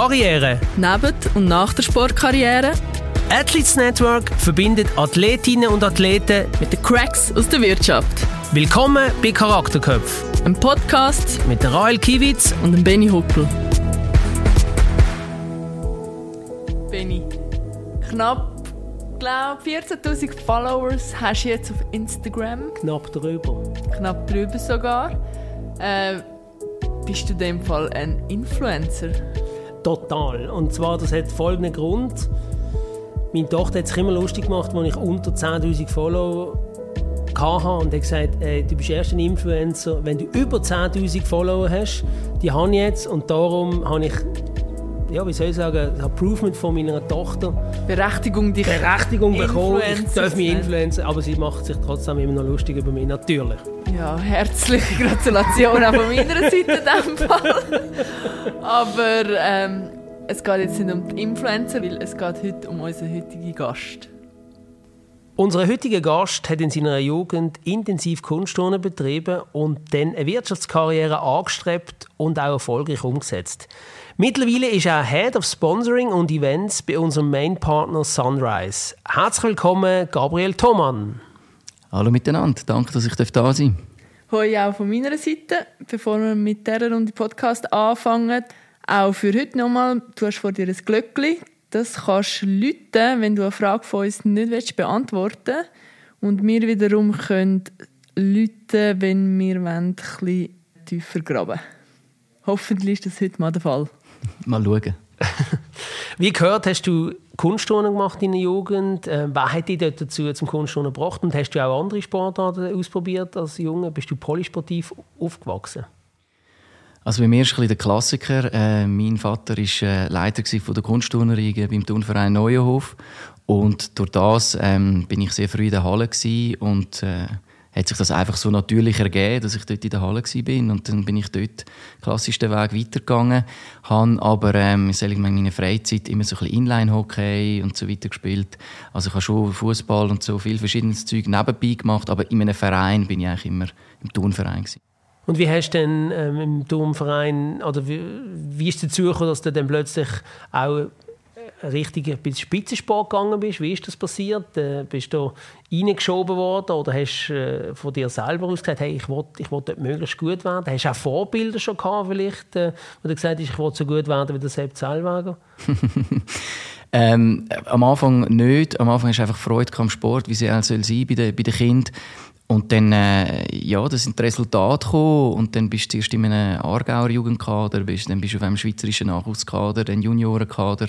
Karriere. Neben und nach der Sportkarriere. Athletes Network verbindet Athletinnen und Athleten mit den Cracks aus der Wirtschaft. Willkommen bei Charakterköpf. Ein Podcast mit der Rael Kiewitz und dem Benny Huckel. Benny, knapp glaube 14.000 Followers hast du jetzt auf Instagram. Knapp drüber. Knapp drüber sogar. Äh, bist du in dem Fall ein Influencer? Total. Und zwar, das hat folgenden Grund. Meine Tochter hat sich immer lustig gemacht, als ich unter 10.000 Follower hatte und hat gesagt, ey, du bist erst ein Influencer, wenn du über 10.000 Follower hast. Die habe ich jetzt und darum habe ich ja, wie soll ich sagen, das Approvement von meiner Tochter. Berechtigung, dich Berechtigung bekommen. Ich darf mich influenzen, aber sie macht sich trotzdem immer noch lustig über mich, natürlich. Ja, herzliche Gratulation auch von meiner Seite in diesem Fall. Aber ähm, es geht jetzt nicht um die Influencer, weil es geht heute um unseren heutigen Gast. Unser heutiger Gast hat in seiner Jugend intensiv Kunstturnen betrieben und dann eine Wirtschaftskarriere angestrebt und auch erfolgreich umgesetzt. Mittlerweile ist er Head of Sponsoring und Events bei unserem Main-Partner Sunrise. Herzlich willkommen, Gabriel Thomann. Hallo miteinander, danke, dass ich da sein darf. Hoi auch von meiner Seite. Bevor wir mit dieser Runde Podcast anfangen, auch für heute nochmal, du hast vor dir ein Glöckchen. Das kannst du läuten, wenn du eine Frage von uns nicht beantworten willst. Und wir wiederum können läuten, wenn wir ein bisschen tiefer graben Hoffentlich ist das heute mal der Fall. Mal schauen. Wie gehört, hast du Kunstturnen gemacht in der Jugend? Äh, wer hat dich dort dazu zum Kunstturnen gebracht? Und hast du auch andere Sportarten ausprobiert als Junge? Bist du polysportiv aufgewachsen? Also bei mir ist ein der Klassiker. Äh, mein Vater war äh, Leiter von der Kunstturnerei beim Turnverein Neuenhof. Und durch das ähm, bin ich sehr früh in der Halle und äh, hat sich das einfach so natürlich ergeben, dass ich dort in der Halle war. Und dann bin ich dort klassisch den Weg weitergegangen. Habe aber ähm, in meiner Freizeit immer so ein Inline-Hockey und so weiter gespielt. Also ich habe schon Fußball und so viel verschiedenes Zeug nebenbei gemacht, aber in einem Verein bin ich eigentlich immer im Turnverein. Gewesen. Und wie hast du denn ähm, im Turnverein, oder wie, wie ist es dazu gekommen, dass du dann plötzlich auch richtig bis Spitzensport gegangen bist. Wie ist das passiert? Äh, bist du reingeschoben worden oder hast du äh, von dir selber aus gesagt, hey, ich will, ich will dort möglichst gut werden? Hast du auch Vorbilder schon gehabt, vielleicht, äh, wo du gesagt hast, ich will so gut werden wie der Sepp Zellweger? ähm, am Anfang nicht. Am Anfang du einfach Freude am Sport, wie sie auch soll sein bei den, bei den Kindern. Und dann, äh, ja, das sind die Resultate gekommen. Und dann bist du zuerst in einem Aargauer Jugendkader, bist, dann bist du auf einem schweizerischen Nachwuchskader, dann Juniorenkader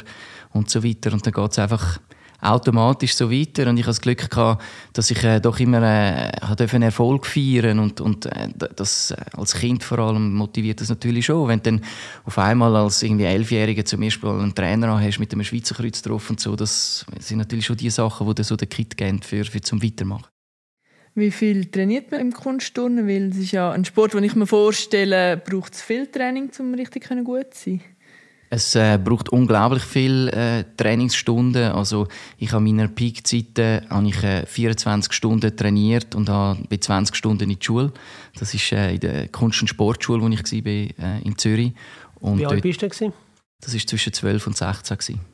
und so weiter. Und dann geht es einfach automatisch so weiter. Und ich hatte das Glück, gehabt, dass ich äh, doch immer äh, einen Erfolg feiern und, und äh, das äh, als Kind vor allem motiviert das natürlich schon. Wenn du dann auf einmal als irgendwie Elfjähriger zum Beispiel einen Trainer hast mit einem Schweizer Kreuz drauf und so, das sind natürlich schon die Sachen, die dir so den Kit geben für, für zum Weitermachen. Wie viel trainiert man im Kunstturnen? Weil es ist ja ein Sport, den ich mir vorstelle, braucht es viel Training, um richtig gut zu sein. Es äh, braucht unglaublich viele äh, Trainingsstunden. Also ich habe meiner Peakzeiten habe ich äh, 24 Stunden trainiert und habe bei 20 Stunden in die Schule. Das ist äh, in der Kunst- und Sportschule, wo ich war, äh, in Zürich. Und Wie alt bist du? Das war zwischen 12 und 16. Gewesen.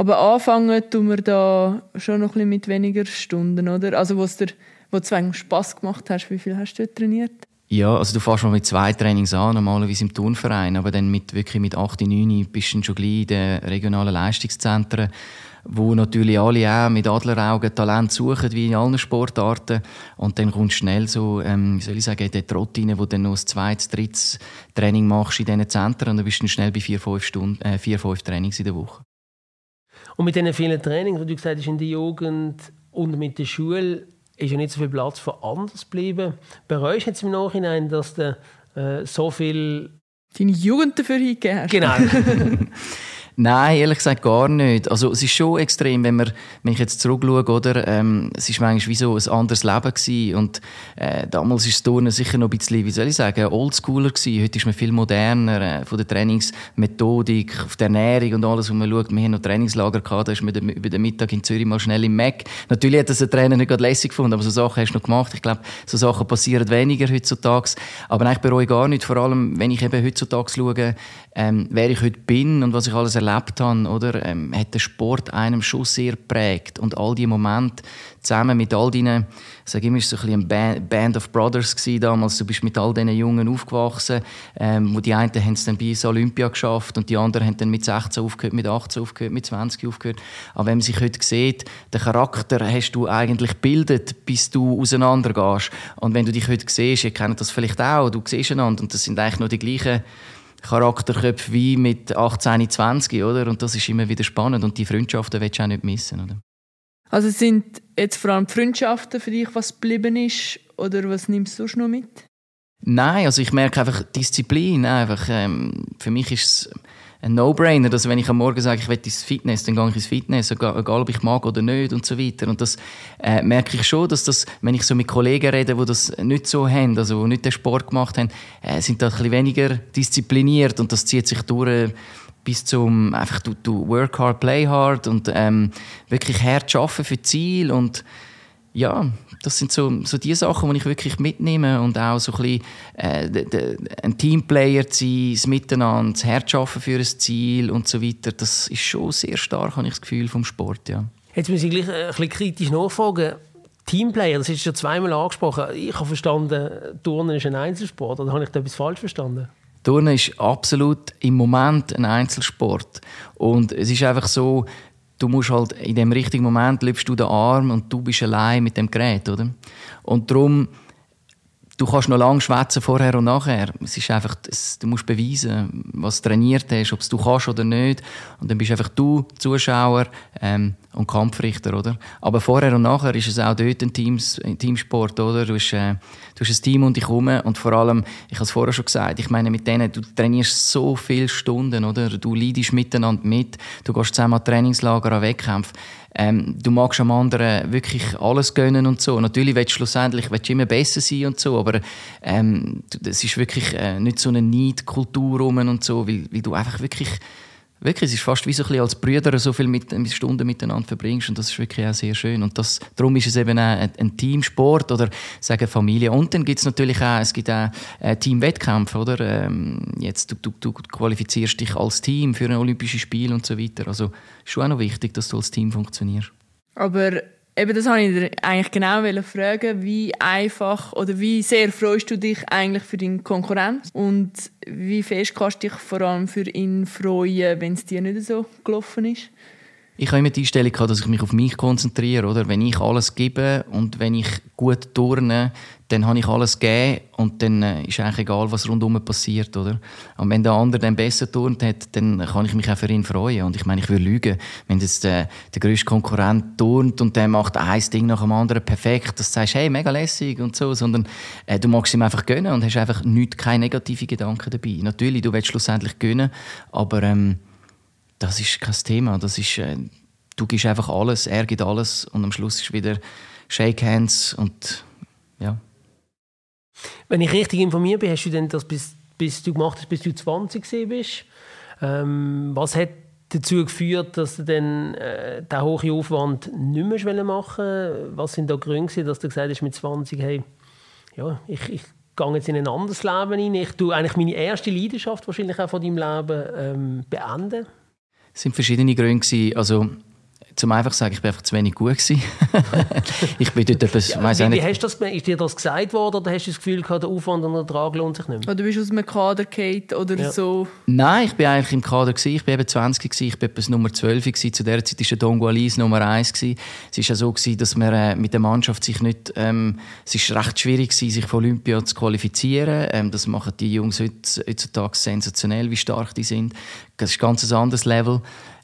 Aber anfangen tun wir da schon noch ein bisschen mit weniger Stunden, oder? Also wo es dir wo du Spass gemacht hast, wie viel hast du trainiert? Ja, also du fährst mal mit zwei Trainings an, normalerweise im Turnverein, aber dann mit, wirklich mit 8, 9 bist du schon gleich in den regionalen Leistungszentren, wo natürlich alle auch mit Adleraugen Talent suchen, wie in allen Sportarten. Und dann kommst du schnell so, ähm, wie soll ich sagen, in den Trott rein, wo du dann noch ein zweites, drittes Training machst in diesen Zentren und dann bist du schnell bei vier, fünf, Stunden, äh, vier, fünf Trainings in der Woche. Und mit diesen vielen Trainings, die du gesagt hast, in der Jugend und mit der Schule, ist ja nicht so viel Platz für anders geblieben. Bereust du jetzt im Nachhinein, dass du äh, so viel deine Jugend dafür hingegeben hast? Genau. Nein, ehrlich gesagt gar nicht. Also es ist schon extrem, wenn, man, wenn ich jetzt zurückschaue, oder? Ähm, es ist manchmal wie so ein anderes Leben gewesen. und äh, damals ist das Turnen sicher noch ein bisschen, wie soll ich sagen, oldschooler gewesen. Heute ist man viel moderner äh, von der Trainingsmethodik, auf der Ernährung und alles, wo man schaut. Wir haben noch Trainingslager gehabt, da ist man über den Mittag in Zürich mal schnell im Mac. Natürlich hat das ein Trainer nicht gerade lässig gefunden, aber so Sachen hast du noch gemacht. Ich glaube, so Sachen passieren weniger heutzutage. Aber ich bereue gar nicht, vor allem, wenn ich eben heutzutage schaue, ähm, wer ich heute bin und was ich alles erlebt habe, oder, ähm, hat der Sport einem schon sehr prägt. Und all die Momente zusammen mit all deinen, ich sage immer, so ein bisschen Band of Brothers damals. Du bist mit all diesen Jungen aufgewachsen, ähm, wo die einen haben es dann bis Olympia geschafft und die anderen haben dann mit 16 aufgehört, mit 18 aufgehört, mit 20 aufgehört. Aber wenn man sich heute sieht, den Charakter hast du eigentlich gebildet, bis du auseinandergehst. Und wenn du dich heute siehst, ihr kennt das vielleicht auch, du siehst einander und das sind eigentlich nur die gleichen Charakterköpfe wie mit 18, 20, oder? Und das ist immer wieder spannend und die Freundschaften willst du auch nicht missen, oder? Also sind jetzt vor allem die Freundschaften für dich, was geblieben ist, oder was nimmst du sonst noch mit? Nein, also ich merke einfach Disziplin. Einfach, ähm, für mich ist es ein No-Brainer, dass wenn ich am Morgen sage, ich will ins Fitness, dann gehe ich ins Fitness, egal ob ich mag oder nicht und so weiter. Und das äh, merke ich schon, dass das, wenn ich so mit Kollegen rede, die das nicht so haben, also die nicht den Sport gemacht haben, äh, sind da ein bisschen weniger diszipliniert und das zieht sich durch äh, bis zum einfach du, du work hard, play hard und ähm, wirklich hart arbeiten für Ziel und ja, das sind so, so die Sachen, die ich wirklich mitnehme und auch so ein bisschen äh, de, de, ein Teamplayer zu sein, das Miteinander, das Herzschaffen für ein Ziel und so weiter, das ist schon sehr stark, habe ich das Gefühl, vom Sport, ja. Jetzt muss ich gleich äh, ein bisschen kritisch nachfragen. Teamplayer, das ist schon zweimal angesprochen. Ich habe verstanden, Turnen ist ein Einzelsport. Oder habe ich da etwas falsch verstanden? Turnen ist absolut im Moment ein Einzelsport. Und es ist einfach so, du musst halt in dem richtigen Moment lebst du den Arm und du bist allein mit dem Gerät, oder? Und darum du kannst noch lange schwätzen vorher und nachher. Es ist einfach, du musst beweisen, was du trainiert hast, ob es du kannst oder nicht. Und dann bist einfach du Zuschauer ähm, und Kampfrichter, oder? Aber vorher und nachher ist es auch dort ein, Teams, Teamsport, oder? Du hast, äh, du hast ein Team um dich herum und vor allem, ich habe es vorher schon gesagt, ich meine mit denen, du trainierst so viele Stunden, oder? Du leidest miteinander mit, du gehst zusammen an Trainingslager, an Wettkämpfe ähm, du magst am anderen wirklich alles gönnen und so. Natürlich willst du schlussendlich willst du immer besser sein und so, aber ähm, das ist wirklich äh, nicht so eine Neidkultur rum und so, weil, weil du einfach wirklich wirklich, es ist fast wie so ein bisschen als Brüder so viele mit, Stunden miteinander verbringst und das ist wirklich auch sehr schön und das, darum ist es eben auch ein, ein Teamsport oder sagen Familie und dann gibt es natürlich auch, es gibt auch äh, Teamwettkämpfe, oder? Ähm, jetzt, du, du, du qualifizierst dich als Team für ein Olympisches Spiel und so weiter, also ist schon auch noch wichtig, dass du als Team funktionierst. Aber Eben, das wollte ich eigentlich genau fragen. Wie einfach oder wie sehr freust du dich eigentlich für deinen Konkurrenz? Und wie fest kannst du dich vor allem für ihn freuen, wenn es dir nicht so gelaufen ist? Ich habe immer die Einstellung gehabt, dass ich mich auf mich konzentriere, oder? Wenn ich alles gebe und wenn ich gut turne, dann habe ich alles gegeben und dann äh, ist eigentlich egal, was rundherum passiert, oder? Und wenn der andere dann besser turnt hat, dann kann ich mich auch für ihn freuen. Und ich meine, ich würde lügen, wenn jetzt der, der grösste Konkurrent turnt und der macht ein Ding nach dem anderen perfekt, dass du sagst, hey, mega lässig und so, sondern äh, du magst ihm einfach gönnen und hast einfach nicht, keine negativen Gedanken dabei. Natürlich, du willst schlussendlich gönnen, aber ähm, das ist kein Thema. Das ist, äh, du gibst einfach alles, er gibt alles und am Schluss ist wieder Shake Hands und ja. Wenn ich richtig informiert bin, hast du denn das bis, bis du gemacht hast, bis du 20 bist. Ähm, was hat dazu geführt, dass du dann äh, den hohen Aufwand nicht mehr machen? Was sind da Gründe, dass du gesagt hast mit 20, hey, ja, ich, ich gehe jetzt in ein anderes Leben hinein. Ich tue eigentlich meine erste Leidenschaft wahrscheinlich auch von deinem Leben ähm, beenden. Es sind verschiedene Gründe. Also, zum einfach sagen, ich bin einfach zu wenig gut gewesen. ich bin dort etwas, ja, wie, wie hast du das Ist dir das gesagt worden oder hast du das Gefühl gehabt, der Aufwand und der Ertrag lohnt sich nicht mehr? Oder bist du aus einem Kader gefallen oder ja. so? Nein, ich bin eigentlich im Kader gewesen. Ich bin eben 20 gewesen. Ich bin etwas Nummer 12 gewesen. Zu der Zeit war der Don Gualis Nummer 1 gewesen. Es war ja so gewesen, dass man äh, mit der Mannschaft sich nicht, ähm, es ist recht schwierig gewesen, sich für Olympia zu qualifizieren. Ähm, das machen die Jungs heutzutage sensationell, wie stark die sind. Das ist ein ganz anderes Level.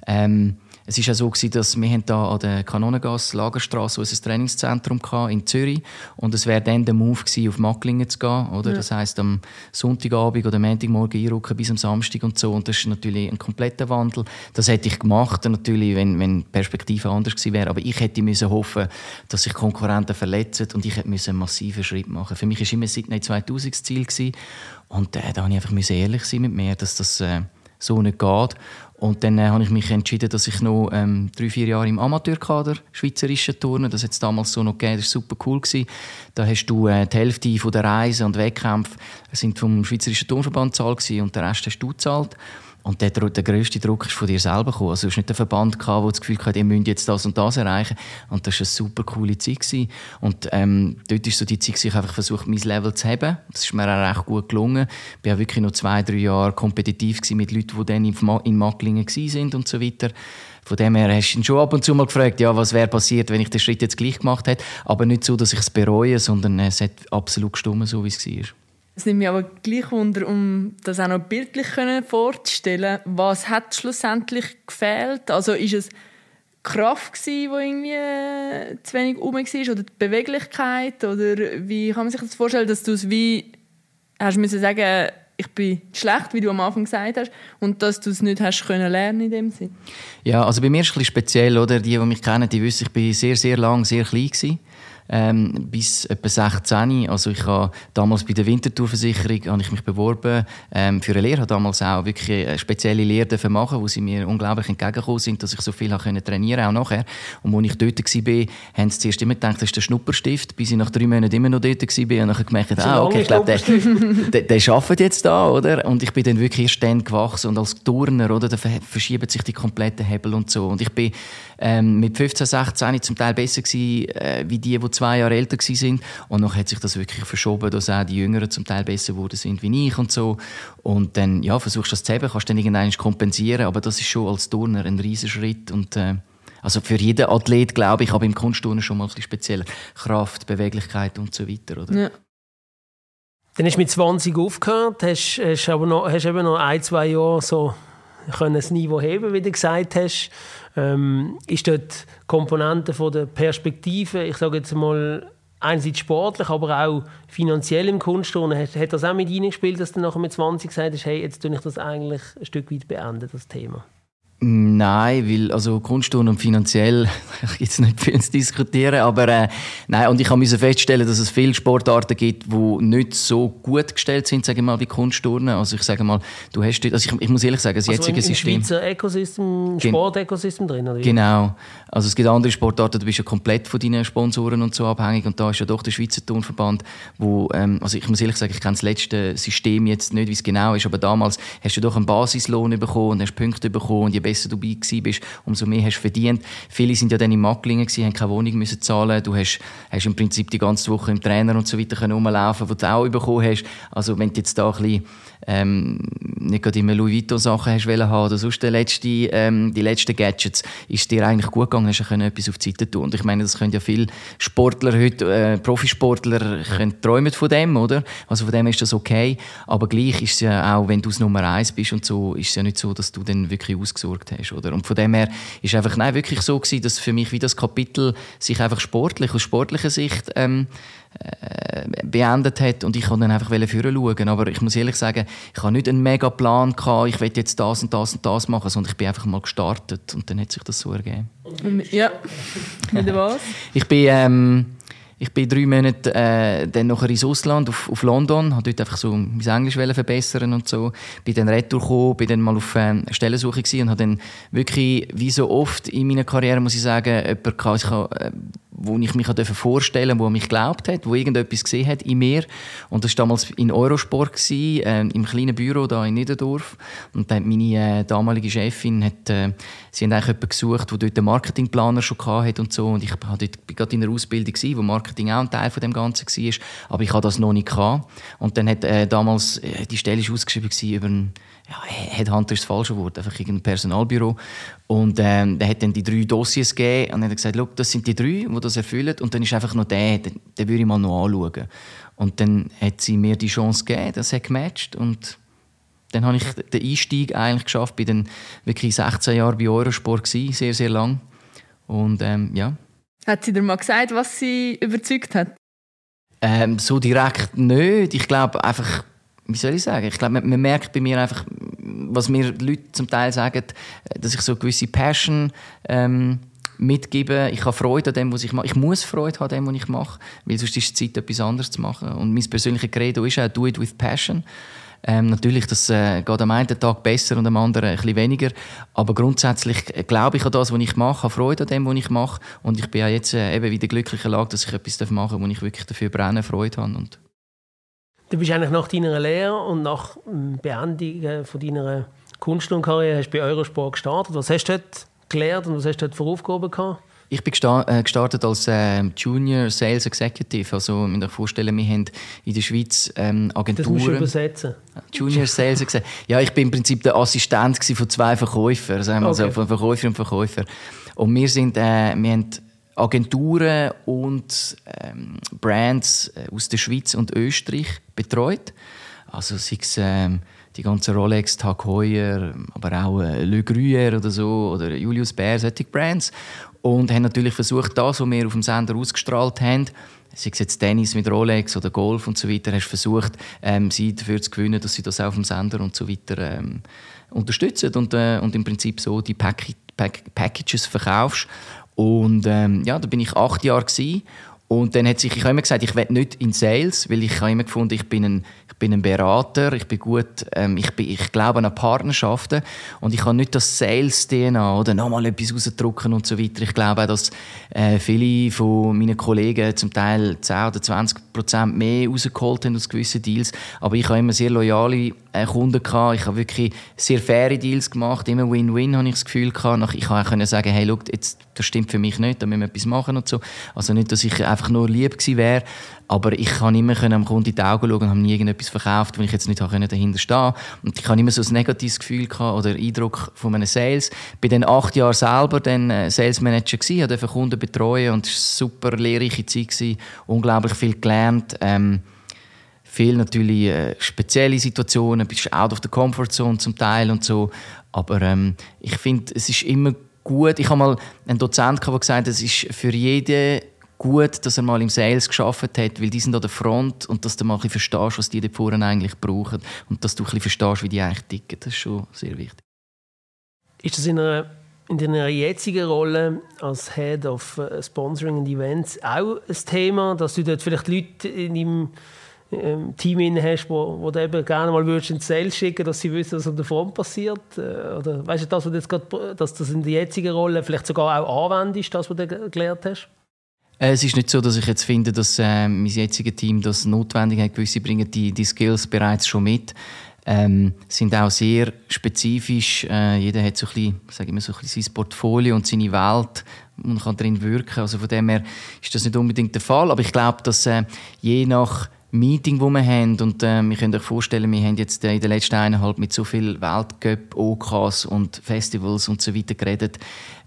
Ähm, es ist ja so gewesen, dass wir da an der Kanonengasse Lagerstraße ein Trainingszentrum in Zürich und es wäre dann der Move gewesen, auf Macklingen zu gehen, oder? Ja. Das heißt am Sonntagabend oder Montagmorgen einrücken bis am Samstag und so und das ist natürlich ein kompletter Wandel. Das hätte ich gemacht, natürlich, wenn, wenn die Perspektive anders gewesen wäre, aber ich hätte müssen hoffen, dass sich Konkurrenten verletzen und ich hätte müssen einen massiven Schritt machen. Für mich war immer Sydney 2000 das Ziel gewesen. und äh, da habe ich einfach ehrlich sein mit mir, dass das äh, so nicht geht. Und dann äh, habe ich mich entschieden, dass ich noch ähm, drei, vier Jahre im Amateurkader schweizerischen Turnen, das hat es damals so noch gegeben, das war super cool. Gewesen. Da hast du äh, die Hälfte von der Reise und Wettkämpfe sind vom Schweizerischen Turnverband gezahlt und den Rest hast du gezahlt. Und der, der grösste Druck ist von dir selber gekommen. Also, du hast nicht einen Verband gehabt, der das Gefühl hatte, ihr müsst jetzt das und das erreichen. Und das war eine super coole Zeit. Gewesen. Und ähm, dort war so die Zeit, ich einfach versucht, mein Level zu haben. Das ist mir auch recht gut gelungen. Ich war wirklich noch zwei, drei Jahre kompetitiv mit Leuten, die dann in Macklingen waren und so weiter. Von dem her hast du ihn schon ab und zu mal gefragt, ja, was wäre passiert, wenn ich den Schritt jetzt gleich gemacht hätte. Aber nicht so, dass ich es bereue, sondern es hat absolut gestimmt, so wie es war. Es nimmt mich aber gleich wunder, um das auch noch bildlich vorzustellen, was hat schlussendlich gefehlt? Also ist es Kraft gewesen, die irgendwie äh, zu wenig rum war, oder die Beweglichkeit, oder wie kann man sich das vorstellen, dass du es wie hast müssen sagen, ich bin schlecht, wie du am Anfang gesagt hast, und dass du es nicht hast können lernen in dem Sinn? Ja, also bei mir ist es ein bisschen speziell, oder? Die, die mich kennen, die wissen, ich bin sehr, sehr lang, sehr klein gewesen ähm, bis etwa 16. Also ich habe damals bei der Wintertourversicherung habe ich mich beworben ähm, für eine Lehre. habe damals auch wirklich eine spezielle Lehre machen, wo sie mir unglaublich entgegengekommen sind, dass ich so viel habe trainieren auch nachher. Und als ich dort war, haben sie zuerst immer gedacht, das ist der Schnupperstift, bis ich nach drei Monaten immer noch dort war und dann gemerkt, ah, okay, ich glaube, der, der, der arbeitet jetzt da, oder? Und ich bin dann wirklich erst dann gewachsen und als Turner, oder, da verschieben sich die kompletten Hebel und so. Und ich bin ähm, mit 15, 16 zum Teil besser gewesen, äh, wie die, die zwei Jahre älter sind. Und dann hat sich das wirklich verschoben, dass auch die Jüngeren zum Teil besser geworden sind wie ich und so. Und dann, ja, versuchst du das zu haben, kannst dann irgendwann kompensieren, aber das ist schon als Turner ein riesiger Schritt und äh, also für jeden Athlet, glaube ich, aber im Kunstturnen schon mal ein bisschen speziell. Kraft, Beweglichkeit und so weiter, oder? Ja. Dann hast du mit 20 aufgehört, hast, hast aber noch, hast eben noch ein, zwei Jahre so können das Niveau heben, wie du gesagt hast. Ähm, ist dort Komponente von der Perspektive, ich sage jetzt mal, einerseits sportlich, aber auch finanziell im Kunstturnen, hat, hat das auch mit reingespielt, dass du nachher mit 20 gesagt hast, hey, jetzt tue ich das eigentlich ein Stück weit beenden, das Thema? Nein, weil also Kunstturnen und finanziell gibt es nicht viel zu diskutieren, aber äh, nein, und ich musste feststellen, dass es viele Sportarten gibt, die nicht so gut gestellt sind, sage ich mal, wie Kunstturnen. Also ich sage mal, du hast also ich, ich muss ehrlich sagen, das also jetzige im, System... Im Schweizer Ökosystem, Sportökosystem drin, oder? Genau. Also es gibt andere Sportarten, du bist ja komplett von deinen Sponsoren und so abhängig und da ist ja doch der Schweizer Turnverband, wo, ähm, also ich muss ehrlich sagen, ich kenne das letzte System jetzt nicht, wie es genau ist, aber damals hast du doch einen Basislohn bekommen und hast Punkte bekommen und je besser du dabei bist, umso mehr hast du verdient. Viele sind ja dann in Macklingen haben keine Wohnung müssen zahlen. Du hast, hast im Prinzip die ganze Woche im Trainer und so weiter rumlaufen, wo du auch bekommen hast. Also wenn du jetzt da ein bisschen ähm, nicht gerade immer Louis Vuitton Sachen hast wollen haben oder sonst die, letzte, ähm, die letzten Gadgets, ist dir eigentlich gut gegangen, hast du etwas auf die Seite tun. Und ich meine, das können ja viele Sportler heute, äh, Profisportler, können träumen von dem, oder? Also von dem ist das okay. Aber gleich ist es ja auch, wenn du es Nummer eins bist und so, ist es ja nicht so, dass du dann wirklich ausgesorgt hast, oder? Und von dem her ist einfach nein, wirklich so gewesen, dass für mich wie das Kapitel sich einfach sportlich, aus sportlicher Sicht ähm, äh, beendet hat und ich konnte dann einfach führen schauen. Aber ich muss ehrlich sagen, ich habe nicht einen mega Plan gehabt, ich will jetzt das und das und das machen, sondern ich bin einfach mal gestartet und dann hat sich das so ergeben. Ja, mit was? ich bin ähm, ich bin drei Monate äh, dann nachher ins Ausland, auf, auf London, habe dort einfach so mein Englisch verbessern und so. Bin dann retour gekommen, bin dann mal auf äh, Stellensuche gewesen und habe dann wirklich, wie so oft in meiner Karriere, muss ich sagen, jemanden gehabt, ich habe, äh, wo ich mich vorstellen durfte, wo mich geglaubt hat, wo irgendetwas gesehen hat in mir. Und das war damals in Eurosport, gewesen, äh, im kleinen Büro da in Niederdorf. Und dann meine äh, damalige Chefin hat, äh, sie haben eigentlich jemanden gesucht, der dort einen Marketingplaner schon hatte und so. Und ich war dort gerade in einer Ausbildung, gewesen, wo Marketing auch ein Teil von dem Ganzen war. Aber ich hatte das noch nicht gehabt. Und dann hat äh, damals, äh, die Stelle ist ausgeschrieben über einen ja, Headhunter ist das falsche Wort, einfach irgendein Personalbüro. Und ähm, der hat dann die drei Dossiers gegeben und hat gesagt, das sind die drei, die das erfüllen. Und dann ist einfach noch der, den, den würde ich mal noch anschauen. Und dann hat sie mir die Chance gegeben, das hat gematcht und dann habe ich den Einstieg eigentlich geschafft. Bin dann wirklich 16 Jahre bei Eurosport gewesen, sehr, sehr lang. Und ähm, ja. Hat sie dir mal gesagt, was sie überzeugt hat? Ähm, so direkt nicht. Ich glaube einfach, wie soll ich sagen? Ich glaube, man, man, merkt bei mir einfach, was mir Leute zum Teil sagen, dass ich so eine gewisse Passion ähm, mitgebe. Ich habe Freude an dem, was ich mache. Ich muss Freude haben an dem, was ich mache, weil sonst ist die Zeit, etwas anderes zu machen. Und mein persönliches Credo ist auch «Do it with passion». Ähm, natürlich, das äh, geht am einen Tag besser und am anderen ein bisschen weniger. Aber grundsätzlich äh, glaube ich an das, was ich mache, habe Freude an dem, was ich mache. Und ich bin ja jetzt äh, eben wieder glücklich in Lage, dass ich etwas machen darf, wo ich wirklich dafür brenne, Freude habe. Und du bist eigentlich nach deiner Lehre und nach Beendigung von deiner Kunst- und Karriere hast du bei Eurosport gestartet. Was hast du dort gelernt und was hast du dort für Aufgaben gehabt? Ich bin äh, gestartet als äh, Junior Sales Executive. Also, kann sich vorstellen, wir haben in der Schweiz ähm, Agenturen. Das musst übersetzen. Junior Sales Executive. Ja, ich bin im Prinzip der Assistent von zwei Verkäufern, sagen wir okay. so, von Verkäufer und Verkäufer. Und wir sind, äh, wir haben Agenturen und ähm, Brands äh, aus der Schweiz und Österreich betreut. Also sei es ähm, die ganzen Rolex, Tag Heuer, aber auch äh, Le Gruyère oder so oder Julius Baer, solche Brands. Und haben natürlich versucht, das, was wir auf dem Sender ausgestrahlt haben, sei es jetzt Tennis mit Rolex oder Golf und so weiter, hast versucht, ähm, sie dafür zu gewinnen, dass sie das auch auf dem Sender und so weiter ähm, unterstützen und, äh, und im Prinzip so die Pack Pack Packages verkaufst. Und ähm, ja, da bin ich acht Jahre gewesen. Und dann hat sich, ich habe immer gesagt, ich will nicht in Sales, weil ich habe immer gefunden, ich bin ein ich bin ein Berater, ich bin gut, ähm, ich, bin, ich glaube an Partnerschaften und ich habe nicht das Sales-DNA oder nochmal etwas rausdrücken und so weiter. Ich glaube auch, dass äh, viele von meinen Kollegen zum Teil 10 oder 20 Prozent mehr rausgeholt haben aus gewissen Deals, aber ich habe immer sehr loyale äh, Kunden gehabt. Ich habe wirklich sehr faire Deals gemacht, immer Win-Win habe ich das Gefühl gehabt. Ich konnte auch sagen, hey, look, jetzt, das stimmt für mich nicht, da müssen wir etwas machen und so. Also nicht, dass ich einfach nur lieb gewesen wäre, aber ich kann immer am Kunden in die Augen schauen und habe nie irgendetwas verkauft, wo ich jetzt nicht dahinter stehen Und ich habe immer so ein negatives Gefühl oder Eindruck von meinen Sales. Bei den acht Jahren selber dann äh, Sales Manager gewesen, durfte Kunden betreuen und es war eine super lehrreiche Zeit gewesen, unglaublich viel gelernt. Ähm, viel natürlich äh, spezielle Situationen, bist out of the comfort zone zum Teil und so. Aber ähm, ich finde, es ist immer gut. Ich habe mal einen Dozent der gesagt, es ist für jeden gut, dass er mal im Sales geschafft hat, weil die sind an der Front und dass du mal ein verstehst, was die da vorne eigentlich brauchen und dass du ein verstehst, wie die eigentlich ticken. Das ist schon sehr wichtig. Ist das in, einer, in deiner jetzigen Rolle als Head of äh, Sponsoring and Events auch ein Thema, dass du dort vielleicht Leute in deinem ähm, Team hast, wo, wo du eben gerne mal würdest ins Sales schicken, dass sie wissen, was an der Front passiert? Äh, oder weißt du, das, was jetzt grad, dass das in der jetzigen Rolle vielleicht sogar auch anwendest, das, was du gelernt hast? Äh, es ist nicht so, dass ich jetzt finde, dass äh, mein jetziges Team das notwendig hat. Gewisse bringen die, die Skills bereits schon mit. Ähm, sind auch sehr spezifisch. Äh, jeder hat so ein bisschen, sage ich mal, so ein bisschen sein Portfolio und seine Welt und kann darin wirken. Also von dem her ist das nicht unbedingt der Fall. Aber ich glaube, dass äh, je nach Meeting, wo wir haben, und äh, wir können euch vorstellen, wir haben jetzt äh, in den letzten eineinhalb mit so viel Weltcup, OKs und Festivals und so weiter geredet.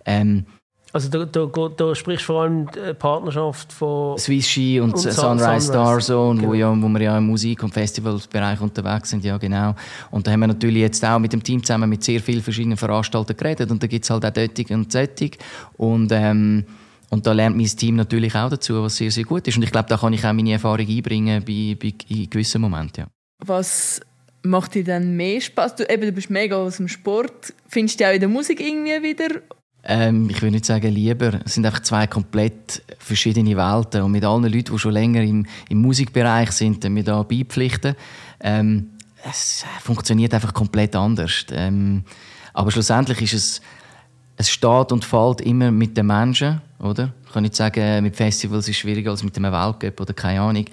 Ähm, also da, da, da sprichst du vor allem die Partnerschaft von Swiss Ski und, und Sunrise, Sunrise Star Zone, genau. wo, ja, wo wir ja im Musik- und Festivalbereich unterwegs sind, ja genau. Und da haben wir natürlich jetzt auch mit dem Team zusammen mit sehr vielen verschiedenen Veranstaltern geredet und da gibt es halt auch Döttig und Zettig und ähm, und da lernt mein Team natürlich auch dazu, was sehr, sehr gut ist. Und ich glaube, da kann ich auch meine Erfahrung einbringen bei, bei in gewissen Momenten. Ja. Was macht dir dann mehr Spaß? Du, eben, du bist mega aus dem Sport. Findest du auch in der Musik irgendwie wieder? Ähm, ich würde nicht sagen lieber. Es sind einfach zwei komplett verschiedene Welten. Und mit allen Leuten, die schon länger im, im Musikbereich sind, wir da beipflichten. Ähm, es funktioniert einfach komplett anders. Ähm, aber schlussendlich ist es, es steht und fällt immer mit den Menschen, oder? Ich kann nicht sagen, mit Festivals ist es schwieriger als mit einem Weltcup oder keine Ahnung.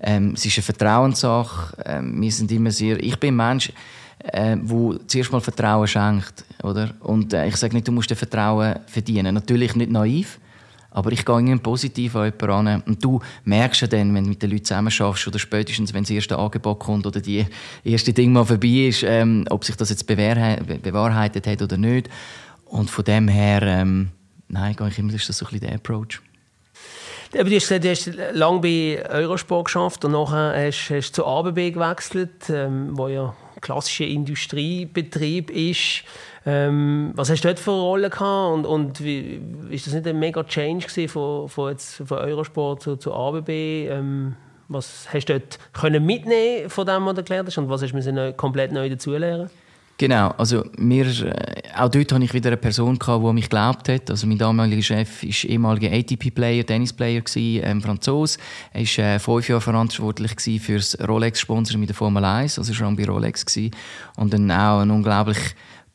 Ähm, es ist eine Vertrauenssache. Ähm, wir sind immer sehr, ich bin Mensch, äh, wo zuerst mal Vertrauen schenkt. Oder? Und äh, ich sage nicht, du musst das Vertrauen verdienen. Natürlich nicht naiv, aber ich gehe irgendwie positiv an jemanden an. Und du merkst ja dann, wenn du mit den Leuten zusammen oder spätestens, wenn das erste Angebot kommt oder die erste Ding mal vorbei ist, ähm, ob sich das jetzt bewahrheitet hat oder nicht. Und von dem her, ähm, nein, gehe ich immer, ist das so ein bisschen der Approach. Aber du hast gesagt, du hast lange bei Eurosport geschafft und nachher hast, du zu ABB gewechselt, ähm, wo ja klassischer Industriebetrieb ist. Ähm, was hast du dort für eine Rolle gehabt und, und wie, ist das nicht ein mega Change von, von, jetzt, von Eurosport zu, zu ABB? Ähm, was hast du dort können mitnehmen von dem, was du erklärt hast und was hast du komplett neu dazulernen Genau, also mir, äh, auch dort hatte ich wieder eine Person, gehabt, die mich geglaubt hat. Also mein damaliger Chef war ehemaliger ATP-Player, Tennisplayer, ähm, Franzose. Er war äh, fünf Jahre verantwortlich für das Rolex-Sponsor mit der Formel 1, also schon bei Rolex. Gewesen. Und dann auch ein unglaublich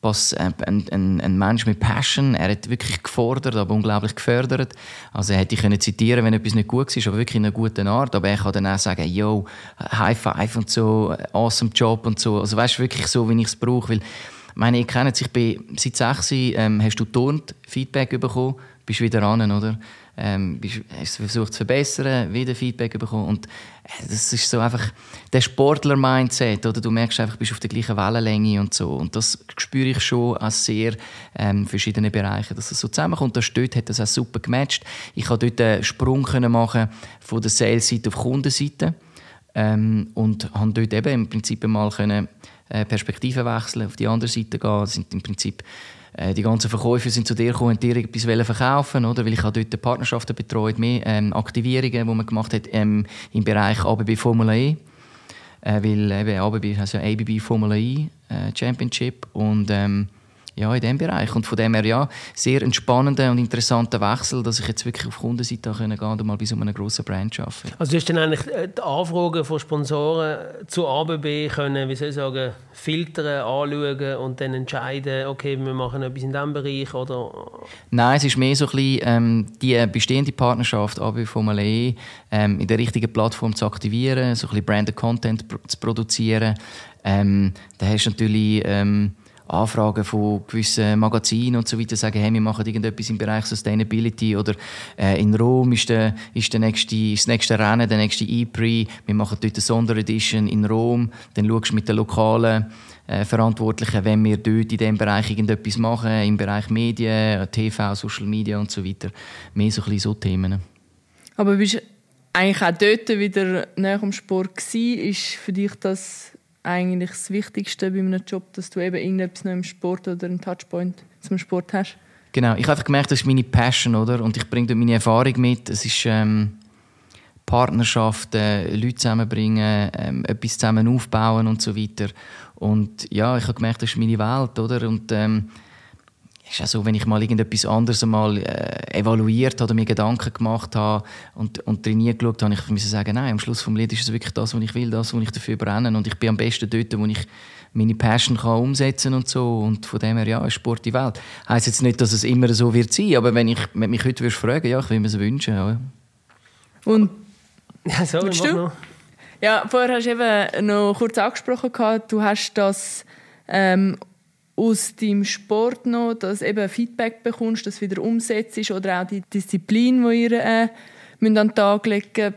was äh, ein, ein, ein, Mensch mit Passion. Er hat wirklich gefordert, aber unglaublich gefördert. Also er hätte ich können zitieren, wenn etwas nicht gut war, aber wirklich in einer guten Art. Aber er kann dann auch sagen, yo, High Five und so, awesome Job und so. Also weißt du wirklich so, wie ich es brauche, weil ich meine, ihr kennt sich bei seit sechs ähm, hast du turnt Feedback bekommen, bist wieder ran, oder? Ähm, hast versucht zu verbessern, wieder Feedback bekommen und äh, das ist so einfach der Sportler-Mindset, oder du merkst einfach, du bist auf der gleichen Wellenlänge und so und das spüre ich schon aus sehr ähm, verschiedenen Bereichen, dass das so zusammenkommt. Das dort hat das auch super gematcht. Ich konnte dort einen Sprung können machen von der Sales-Seite auf Kundenseite ähm, und habe dort eben im Prinzip mal können äh, Perspektiven wechseln, auf die andere Seite gehen. Das sind im Prinzip äh, die ganzen Verkäufer sind zu dir gekommen und dir etwas verkaufen oder? Weil ich habe dort Partnerschaften betreut, mehr ähm, Aktivierungen, die man gemacht hat ähm, im Bereich ABB Formula E. Äh, weil eben ABB heißt ja ABB Formula E äh, Championship und ähm, ja, in diesem Bereich. Und von dem her, ja, sehr entspannender und interessanter Wechsel, dass ich jetzt wirklich auf Kundenseite gehen kann und mal bei so einem grossen Brand arbeiten Also du hast dann eigentlich äh, die Anfragen von Sponsoren zu ABB können, wie soll ich sagen, filtern, anschauen und dann entscheiden, okay, wir machen etwas in diesem Bereich oder... Nein, es ist mehr so ein bisschen ähm, die bestehende Partnerschaft ABB Formel E ähm, in der richtigen Plattform zu aktivieren, so ein bisschen branded Content zu produzieren. Ähm, da hast du natürlich... Ähm, Anfragen von gewissen Magazinen und so weiter sagen, hey, wir machen irgendetwas im Bereich Sustainability oder äh, in Rom ist, der, ist, der nächste, ist das nächste Rennen, der nächste E-Prix, wir machen dort eine Sonderedition in Rom, dann schaust du mit den lokalen äh, Verantwortlichen, wenn wir dort in diesem Bereich irgendetwas machen, im Bereich Medien, TV, Social Media und so weiter, mehr so ein bisschen so Themen. Aber bist eigentlich auch dort wieder näher am Sport gewesen? Ist für dich das eigentlich das Wichtigste bei einem Job, dass du eben irgendetwas noch im Sport oder einen Touchpoint zum Sport hast? Genau, ich habe einfach gemerkt, das ist meine Passion, oder? Und ich bringe dort meine Erfahrung mit. Es ist ähm, Partnerschaften, Leute zusammenbringen, ähm, etwas zusammen aufbauen und so weiter. Und ja, ich habe gemerkt, das ist meine Welt, oder? Und ähm, ist auch so, wenn ich mal irgendetwas anderes mal äh, evaluiert oder mir Gedanken gemacht habe und, und trainiert geschaut habe, ich musste sagen, nein, am Schluss vom Lied ist es wirklich das, was ich will, das, was ich dafür brenne und ich bin am besten dort, wo ich meine Passion kann umsetzen und so und von dem her, ja, ist Sport die Welt. Heißt jetzt nicht, dass es immer so wird sein, aber wenn ich wenn mich heute würdest fragen, ja, ich würde mir es wünschen, ja. Und ja, so, du? Noch. Ja, vorher hast du eben noch kurz angesprochen, du hast das ähm, aus deinem Sport noch, dass eben Feedback bekommst, das wieder umsetzt oder auch die Disziplin, die ihr äh, an den Tag legen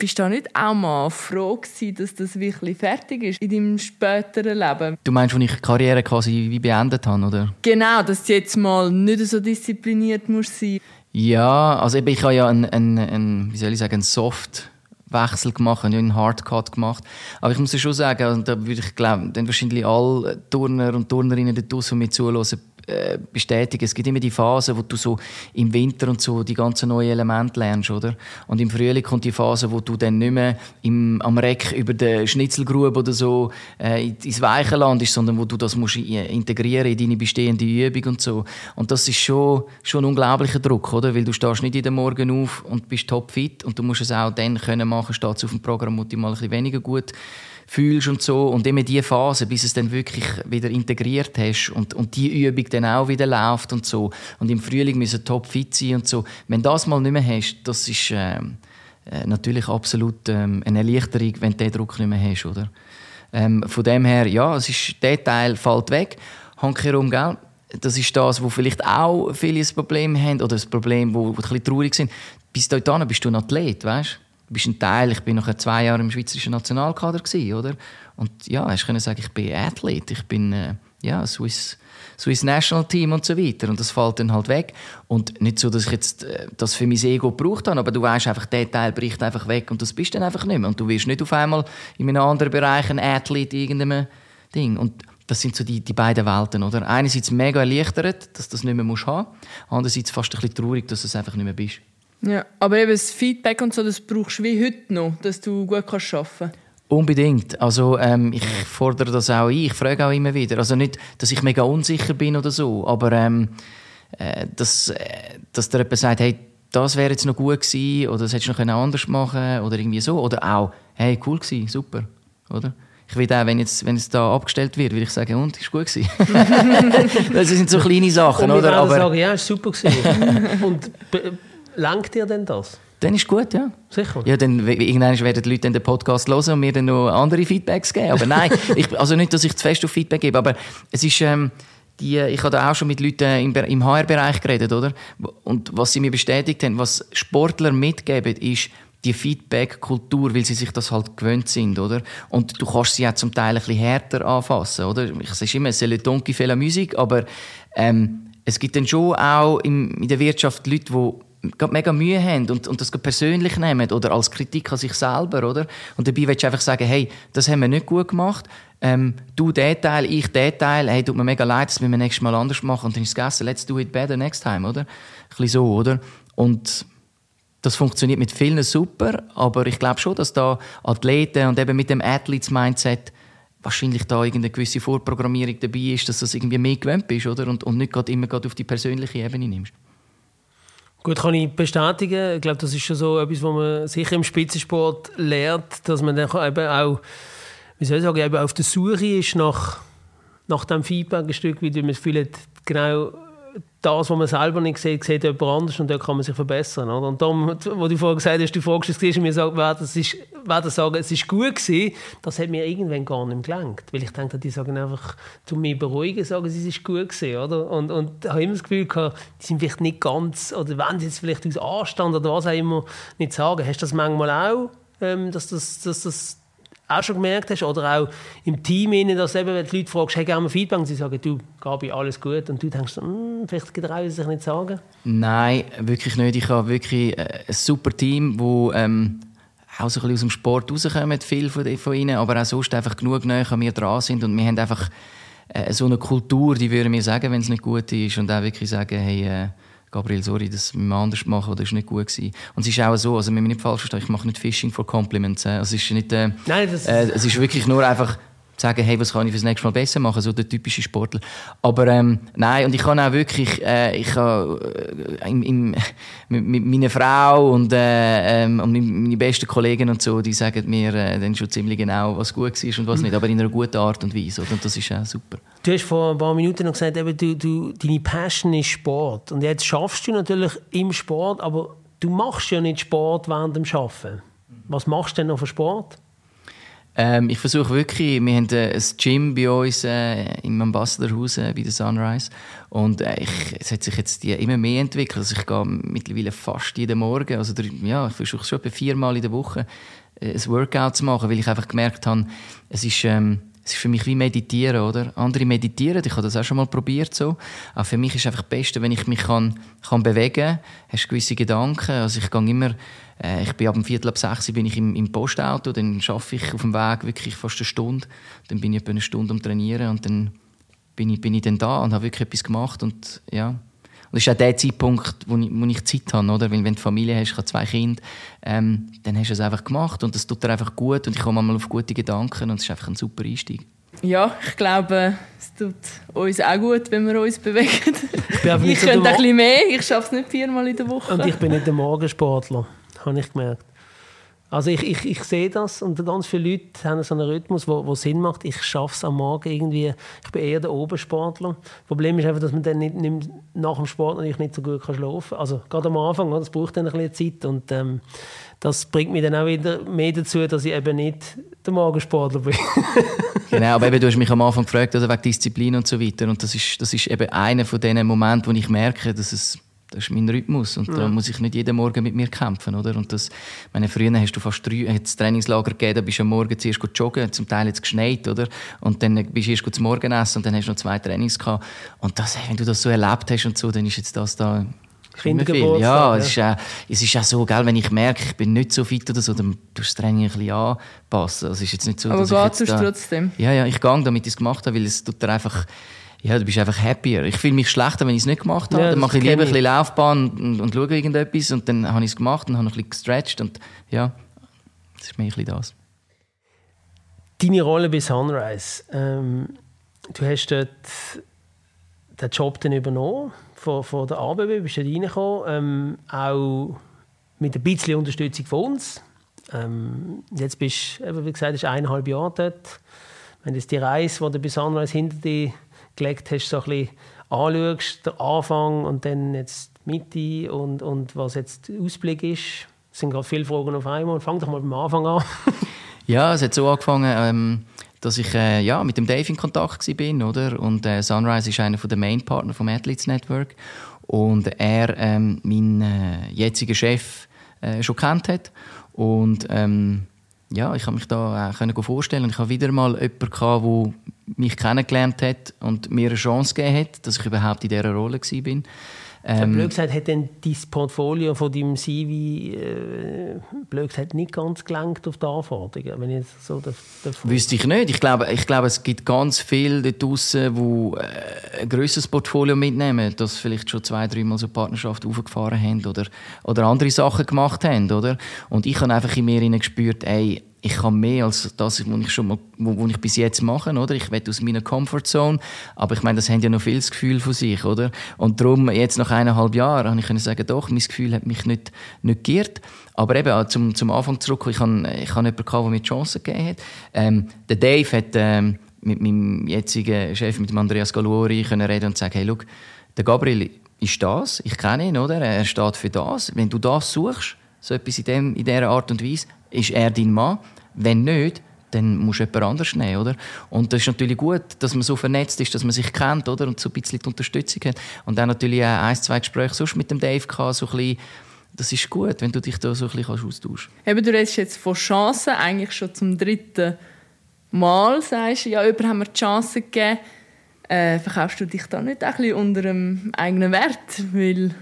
bist du da nicht auch mal froh gewesen, dass das wirklich fertig ist in deinem späteren Leben? Du meinst, als ich die Karriere quasi wie beendet habe, oder? Genau, dass du jetzt mal nicht so diszipliniert musst sein. Ja, also ich habe ja einen, einen, einen wie soll ich sagen, einen Soft Wechsel gemacht, habe einen Hardcut gemacht. Aber ich muss schon sagen, und da würde ich glauben, dann wahrscheinlich alle Turner und Turnerinnen die draussen mir zuhören, äh, bestätigen. Es gibt immer die Phase, wo du so im Winter und so die ganzen neuen Elemente lernst, oder? Und im Frühling kommt die Phase, wo du dann nicht mehr im, am Reck über den Schnitzelgrube oder so äh, ins weiche Land ist, sondern wo du das musst integrieren in deine bestehende Übung und so. Und das ist schon, schon ein unglaublicher Druck, oder? Weil du stehst nicht jeden Morgen auf und bist topfit und du musst es auch dann können machen, steht auf dem Programm, wo du mal ein bisschen weniger gut fühlst und so. Und immer diese Phase, bis es dann wirklich wieder integriert hast und, und die Übung dann auch wieder läuft und so. Und im Frühling müssen top fit sein und so. Wenn das mal nicht mehr hast, das ist ähm, äh, natürlich absolut ähm, eine Erleichterung, wenn du diesen Druck nicht mehr hast, oder? Ähm, von dem her, ja, es ist, der Teil fällt weg. Handkehrum, gell? Das ist das, wo vielleicht auch viele ein Problem haben oder das Problem, wo, wo ein bisschen traurig sind. Bis dahin bist du ein Athlet, weißt du? Du bist ein Teil, ich bin noch zwei Jahre im schweizerischen Nationalkader gewesen, oder? Und ja, ich können sagen, ich bin Athlet, ich bin äh, ja Swiss, Swiss National Team und so weiter und das fällt dann halt weg und nicht so, dass ich jetzt äh, das für mein Ego gebraucht habe, aber du weißt einfach, der Teil bricht einfach weg und das bist dann einfach nicht mehr und du wirst nicht auf einmal in einem anderen Bereich ein Athlet in irgendeinem Ding. Und das sind so die, die beiden Welten, oder? Einerseits mega erleichtert, dass du das nicht mehr musst haben, andererseits fast ein bisschen traurig, dass du es einfach nicht mehr bist. Ja, aber eben das Feedback und so, das brauchst du wie heute noch, dass du gut kannst arbeiten kannst. Unbedingt. Also ähm, ich fordere das auch ein. Ich frage auch immer wieder. Also nicht, dass ich mega unsicher bin oder so, aber ähm, äh, dass, äh, dass der jemand sagt, hey, das wäre jetzt noch gut gewesen oder das hättest du noch anders machen oder irgendwie so. Oder auch, hey, cool gewesen, super. Oder? Ich will auch, wenn jetzt, wenn es da abgestellt wird, will ich sagen, und, ist gut gewesen. das sind so kleine Sachen, Und oder? Aber sagen, ja, ist super gewesen. Und lenkt dir denn das? dann ist gut, ja. Sicher? Ja, dann irgendwann werden die Leute dann den Podcast hören und mir dann noch andere Feedbacks geben. Aber nein, ich, also nicht, dass ich zu fest auf Feedback gebe, aber es ist, ähm, die, ich habe da auch schon mit Leuten im, Be- im HR-Bereich geredet, oder? Und was sie mir bestätigt haben, was Sportler mitgeben, ist die Feedback-Kultur, weil sie sich das halt gewöhnt sind, oder? Und du kannst sie auch zum Teil ein bisschen härter anfassen, oder? Ich sage immer, ton qui fait la musique, aber ähm, es gibt dann schon auch in der Wirtschaft Leute, die gerade mega Mühe haben und, und das persönlich nehmen oder als Kritik an sich selber, oder? Und dabei willst du einfach sagen, hey, das haben wir nicht gut gemacht, ähm, du den Teil, ich den Teil, hey, tut mir mega leid, das müssen wir nächstes Mal anders machen und dann ist es gegessen, let's do it better next time, oder? Ein bisschen so, oder? Und das funktioniert mit vielen super, aber ich glaube schon, dass da Athleten und eben mit dem Athletes-Mindset wahrscheinlich da irgendeine gewisse Vorprogrammierung dabei ist, dass das irgendwie mehr gewöhnt bist, oder? Und, und nicht gerade immer gerade auf die persönliche Ebene nimmst. Gut, kann ich bestätigen. Ich glaube, das ist schon so etwas, was man sicher im Spitzensport lernt, dass man dann eben auch, wie soll ich sagen, eben auf der Suche ist nach, nach dem Feedback ein Stück, wie man das Gefühl hat, genau das, was man selber nicht sieht, sieht jemand anders und dort kann man sich verbessern. Oder? Und darum, wo du vorhin gesagt hast, du fragst es und mir sagt, wer das, ist, wer das sagen, es ist gut gewesen, das hat mir irgendwann gar nicht gelangt. Weil ich denke, die sagen einfach, um mich beruhigen, sagen sie, es ist gut gewesen. Oder? Und, und ich habe immer das Gefühl gehabt, die sind vielleicht nicht ganz, oder wenn sie jetzt vielleicht aus Anstand oder was auch immer nicht sagen. Hast du das manchmal auch, ähm, dass das, dass das auch schon gemerkt hast, oder auch im Team, dass eben, wenn die Leute fragst, hey, gerne Feedback, und sie sagen, du, Gabi, alles gut, und du denkst, hm, vielleicht getrauen sie sich nicht sagen. Nein, wirklich nicht. Ich habe wirklich äh, ein super Team, wo ähm, auch so ein bisschen aus dem Sport rauskommen, viel von, von ihnen, aber auch sonst einfach genug nahe an mir dran sind und wir haben einfach äh, so eine Kultur, die würden mir sagen, wenn es nicht gut ist und auch wirklich sagen, hey, äh, Gabriel, sorry, das müssen wir anders machen oder das ist nicht gut gewesen. Und es ist auch so, also wenn mich nicht falsch verstehen, ich mache nicht Fishing for Compliments. Äh. Also es ist nicht, äh, Nein, das- äh, es ist wirklich nur einfach sagen, hey, was kann ich fürs nächste Mal besser machen, so der typische Sportler. Aber ähm, nein, und ich kann auch wirklich, äh, ich habe äh, im, im, mit, mit meiner Frau und, äh, ähm, und meine besten Kollegen und so, die sagen mir äh, dann schon ziemlich genau, was gut war und was nicht, aber in einer guten Art und Weise. Oder? Und das ist auch super. Du hast vor ein paar Minuten noch gesagt, eben, du, du, deine Passion ist Sport. Und jetzt schaffst du natürlich im Sport, aber du machst ja nicht Sport während dem Arbeiten. Was machst du denn noch für Sport? Ähm, ich versuche wirklich, wir haben äh, ein Gym bei uns äh, im Ambassadorhaus äh, bei der Sunrise und äh, ich, es hat sich jetzt die immer mehr entwickelt. Also ich gehe mittlerweile fast jeden Morgen, also der, ja, ich versuche schon etwa viermal in der Woche äh, ein Workout zu machen, weil ich einfach gemerkt habe, es ist, ähm, es ist für mich wie Meditieren, oder? Andere meditieren, ich habe das auch schon mal probiert so. Auch für mich ist einfach das Beste, wenn ich mich kann, kann bewegen, hast gewisse Gedanken. Also ich gehe immer, äh, ich bin ab dem Viertel ab sechs bin ich im, im Postauto, dann schaffe ich auf dem Weg wirklich fast eine Stunde. Dann bin ich etwa eine Stunde am Trainieren und dann bin ich, bin ich dann da und habe wirklich etwas gemacht und ja. Und das ist auch der Zeitpunkt, wo ich, wo ich Zeit habe, oder? Weil wenn du Familie hast, ich habe zwei Kinder, ähm, dann hast du es einfach gemacht und das tut dir einfach gut und ich komme mal auf gute Gedanken und es ist einfach ein super Einstieg. Ja, ich glaube, es tut uns auch gut, wenn wir uns bewegen. bin Ich nicht so könnte ein bisschen mehr, ich schaffe es nicht viermal in der Woche. Und ich bin nicht der Morgensportler, habe ich gemerkt. Also ich, ich, ich sehe das und ganz viele Leute haben so einen Rhythmus, wo, wo Sinn macht. Ich schaffe es am Morgen irgendwie. Ich bin eher der Obersportler. Das Problem ist einfach, dass man dann nicht, nicht, nach dem Sport natürlich nicht so gut schlafen kann. Also gerade am Anfang, das braucht dann ein bisschen Zeit und ähm, das bringt mich dann auch wieder mehr dazu, dass ich eben nicht der Morgensportler bin. Genau, aber eben, du hast mich am Anfang gefragt, oder, wegen Disziplin und so weiter. Und das ist, das ist eben einer von diesen Momenten, wo ich merke, dass es das ist mein Rhythmus und da muss ich nicht jeden Morgen mit mir kämpfen, oder? Und das, meine, früher hast du fast drei, Trainingslager gegeben, da bist du am Morgen zuerst gut joggen, zum Teil jetzt geschneit, oder? Und dann bist du erst gut zum Morgenessen und dann hast du noch zwei Trainings gehabt. Und das, wenn du das so erlebt hast und so, dann ist jetzt das da Kindergeburtstag. Ja, es ist, auch, es ist auch so, gell, wenn ich merke, ich bin nicht so fit oder so, dann tust du das Training ein bisschen anpassen. Also, ist jetzt nicht so, Aber dass ich geht jetzt es da, trotzdem? Ja, ja, ich gehe, damit ich es gemacht habe, weil es tut dir einfach, ja, du bist einfach happier. Ich fühle mich schlechter, wenn ich es nicht gemacht habe. Ja, dann das mache ich lieber ein ich. bisschen Laufbahn und, und schaue irgendetwas und dann habe ich es gemacht und habe ein bisschen gestretched und ja, das ist mir ein bisschen das. Deine Rolle bei Sunrise. Ähm, du hast dort den Job dann übernommen von, von der ABB, bist dort reingekommen, ähm, auch mit ein bisschen Unterstützung von uns. Ähm, jetzt bist du, wie gesagt, eineinhalb Jahre dort. Wenn du jetzt die Reise, die du bei Sunrise hinter dir gelegt hast, so ein bisschen anschaust, der Anfang und dann jetzt die Mitte und, und was jetzt der Ausblick ist, sind gerade viele Fragen auf einmal. Fang doch mal beim Anfang an. Ja, es hat so angefangen, ähm, dass ich äh, ja, mit dem Dave in Kontakt war, oder? Und äh, Sunrise ist einer der Main-Partner vom Athletes Network. Und er ähm, meinen äh, jetzigen Chef äh, schon kennt hat. Und ähm, ja, ich habe mich da äh, können vorstellen. Ich habe wieder mal jemanden der mich kennengelernt hat und mir eine Chance gegeben hat, dass ich überhaupt in dieser Rolle war. Ähm, blöd gesagt, hat dann dein Portfolio von deinem CV äh, blöd gesagt, nicht ganz gelenkt auf die Anforderungen, wenn ich so darf, Wüsste ich nicht. Ich glaube, ich glaube, es gibt ganz viele dort draussen, die äh, ein grösseres Portfolio mitnehmen, das vielleicht schon zwei, dreimal so Partnerschaft aufgefahren haben oder, oder andere Sachen gemacht haben. Oder? Und ich habe einfach in mir gespürt, ey, ich kann mehr als das, was ich, schon mal, wo, ich bis jetzt mache. Oder? Ich will aus meiner Comfortzone. Aber ich meine, das haben ja noch viel das Gefühl von sich. Oder? Und darum, jetzt nach eineinhalb Jahren, habe ich können sagen, doch, mein Gefühl hat mich nicht, nicht geirrt. Aber eben, zum, zum Anfang zurück, ich habe, ich habe jemanden der mir die Chance gegeben hat. Ähm, der Dave hat ähm, mit meinem jetzigen Chef, mit dem Andreas Galori, können reden und sagen, hey, schau, der Gabriel ist das, ich kenne ihn, oder? Er steht für das. Wenn du das suchst, so etwas in, dem, in dieser Art und Weise, ist er dein Mann. Wenn nicht, dann musst du jemand anders nehmen, oder? Und das ist natürlich gut, dass man so vernetzt ist, dass man sich kennt, oder? Und so ein bisschen die Unterstützung hat. Und dann natürlich auch ein, zwei Gespräche sonst mit dem Dave gehabt, so das ist gut, wenn du dich da so ein bisschen austauschen kannst. Eben, du redest jetzt von Chancen, eigentlich schon zum dritten Mal, sagst du, ja, jemand haben mir die Chance gegeben. Äh, verkaufst du dich da nicht ein bisschen unter einem eigenen Wert? Weil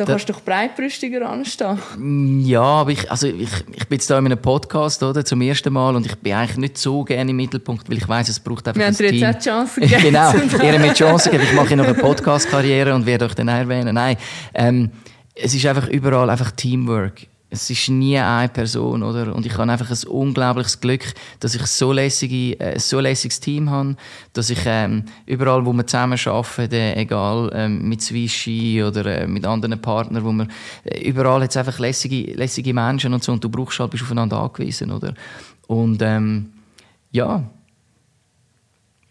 da kannst du doch breitbrüstiger anstehen. Ja, aber ich, also ich, ich bin jetzt da in einem Podcast oder, zum ersten Mal und ich bin eigentlich nicht so gerne im Mittelpunkt, weil ich weiß, es braucht einfach Wir ein haben dir Team. jetzt auch die Chance gegeben. genau, ihr habt mir die Chance gegeben. Ich mache noch eine Podcast-Karriere und werde euch dann erwähnen. Nein, ähm, es ist einfach überall einfach Teamwork. Es ist nie eine Person, oder? Und ich habe einfach ein unglaubliches Glück, dass ich so lässige, äh, so lässiges Team habe, dass ich ähm, überall, wo wir zusammen arbeiten, äh, egal ähm, mit Swishy oder äh, mit anderen Partnern, wo wir äh, überall jetzt einfach lässige, lässige Menschen und so und du brauchst halt, bist aufeinander angewiesen, oder? Und ähm, ja,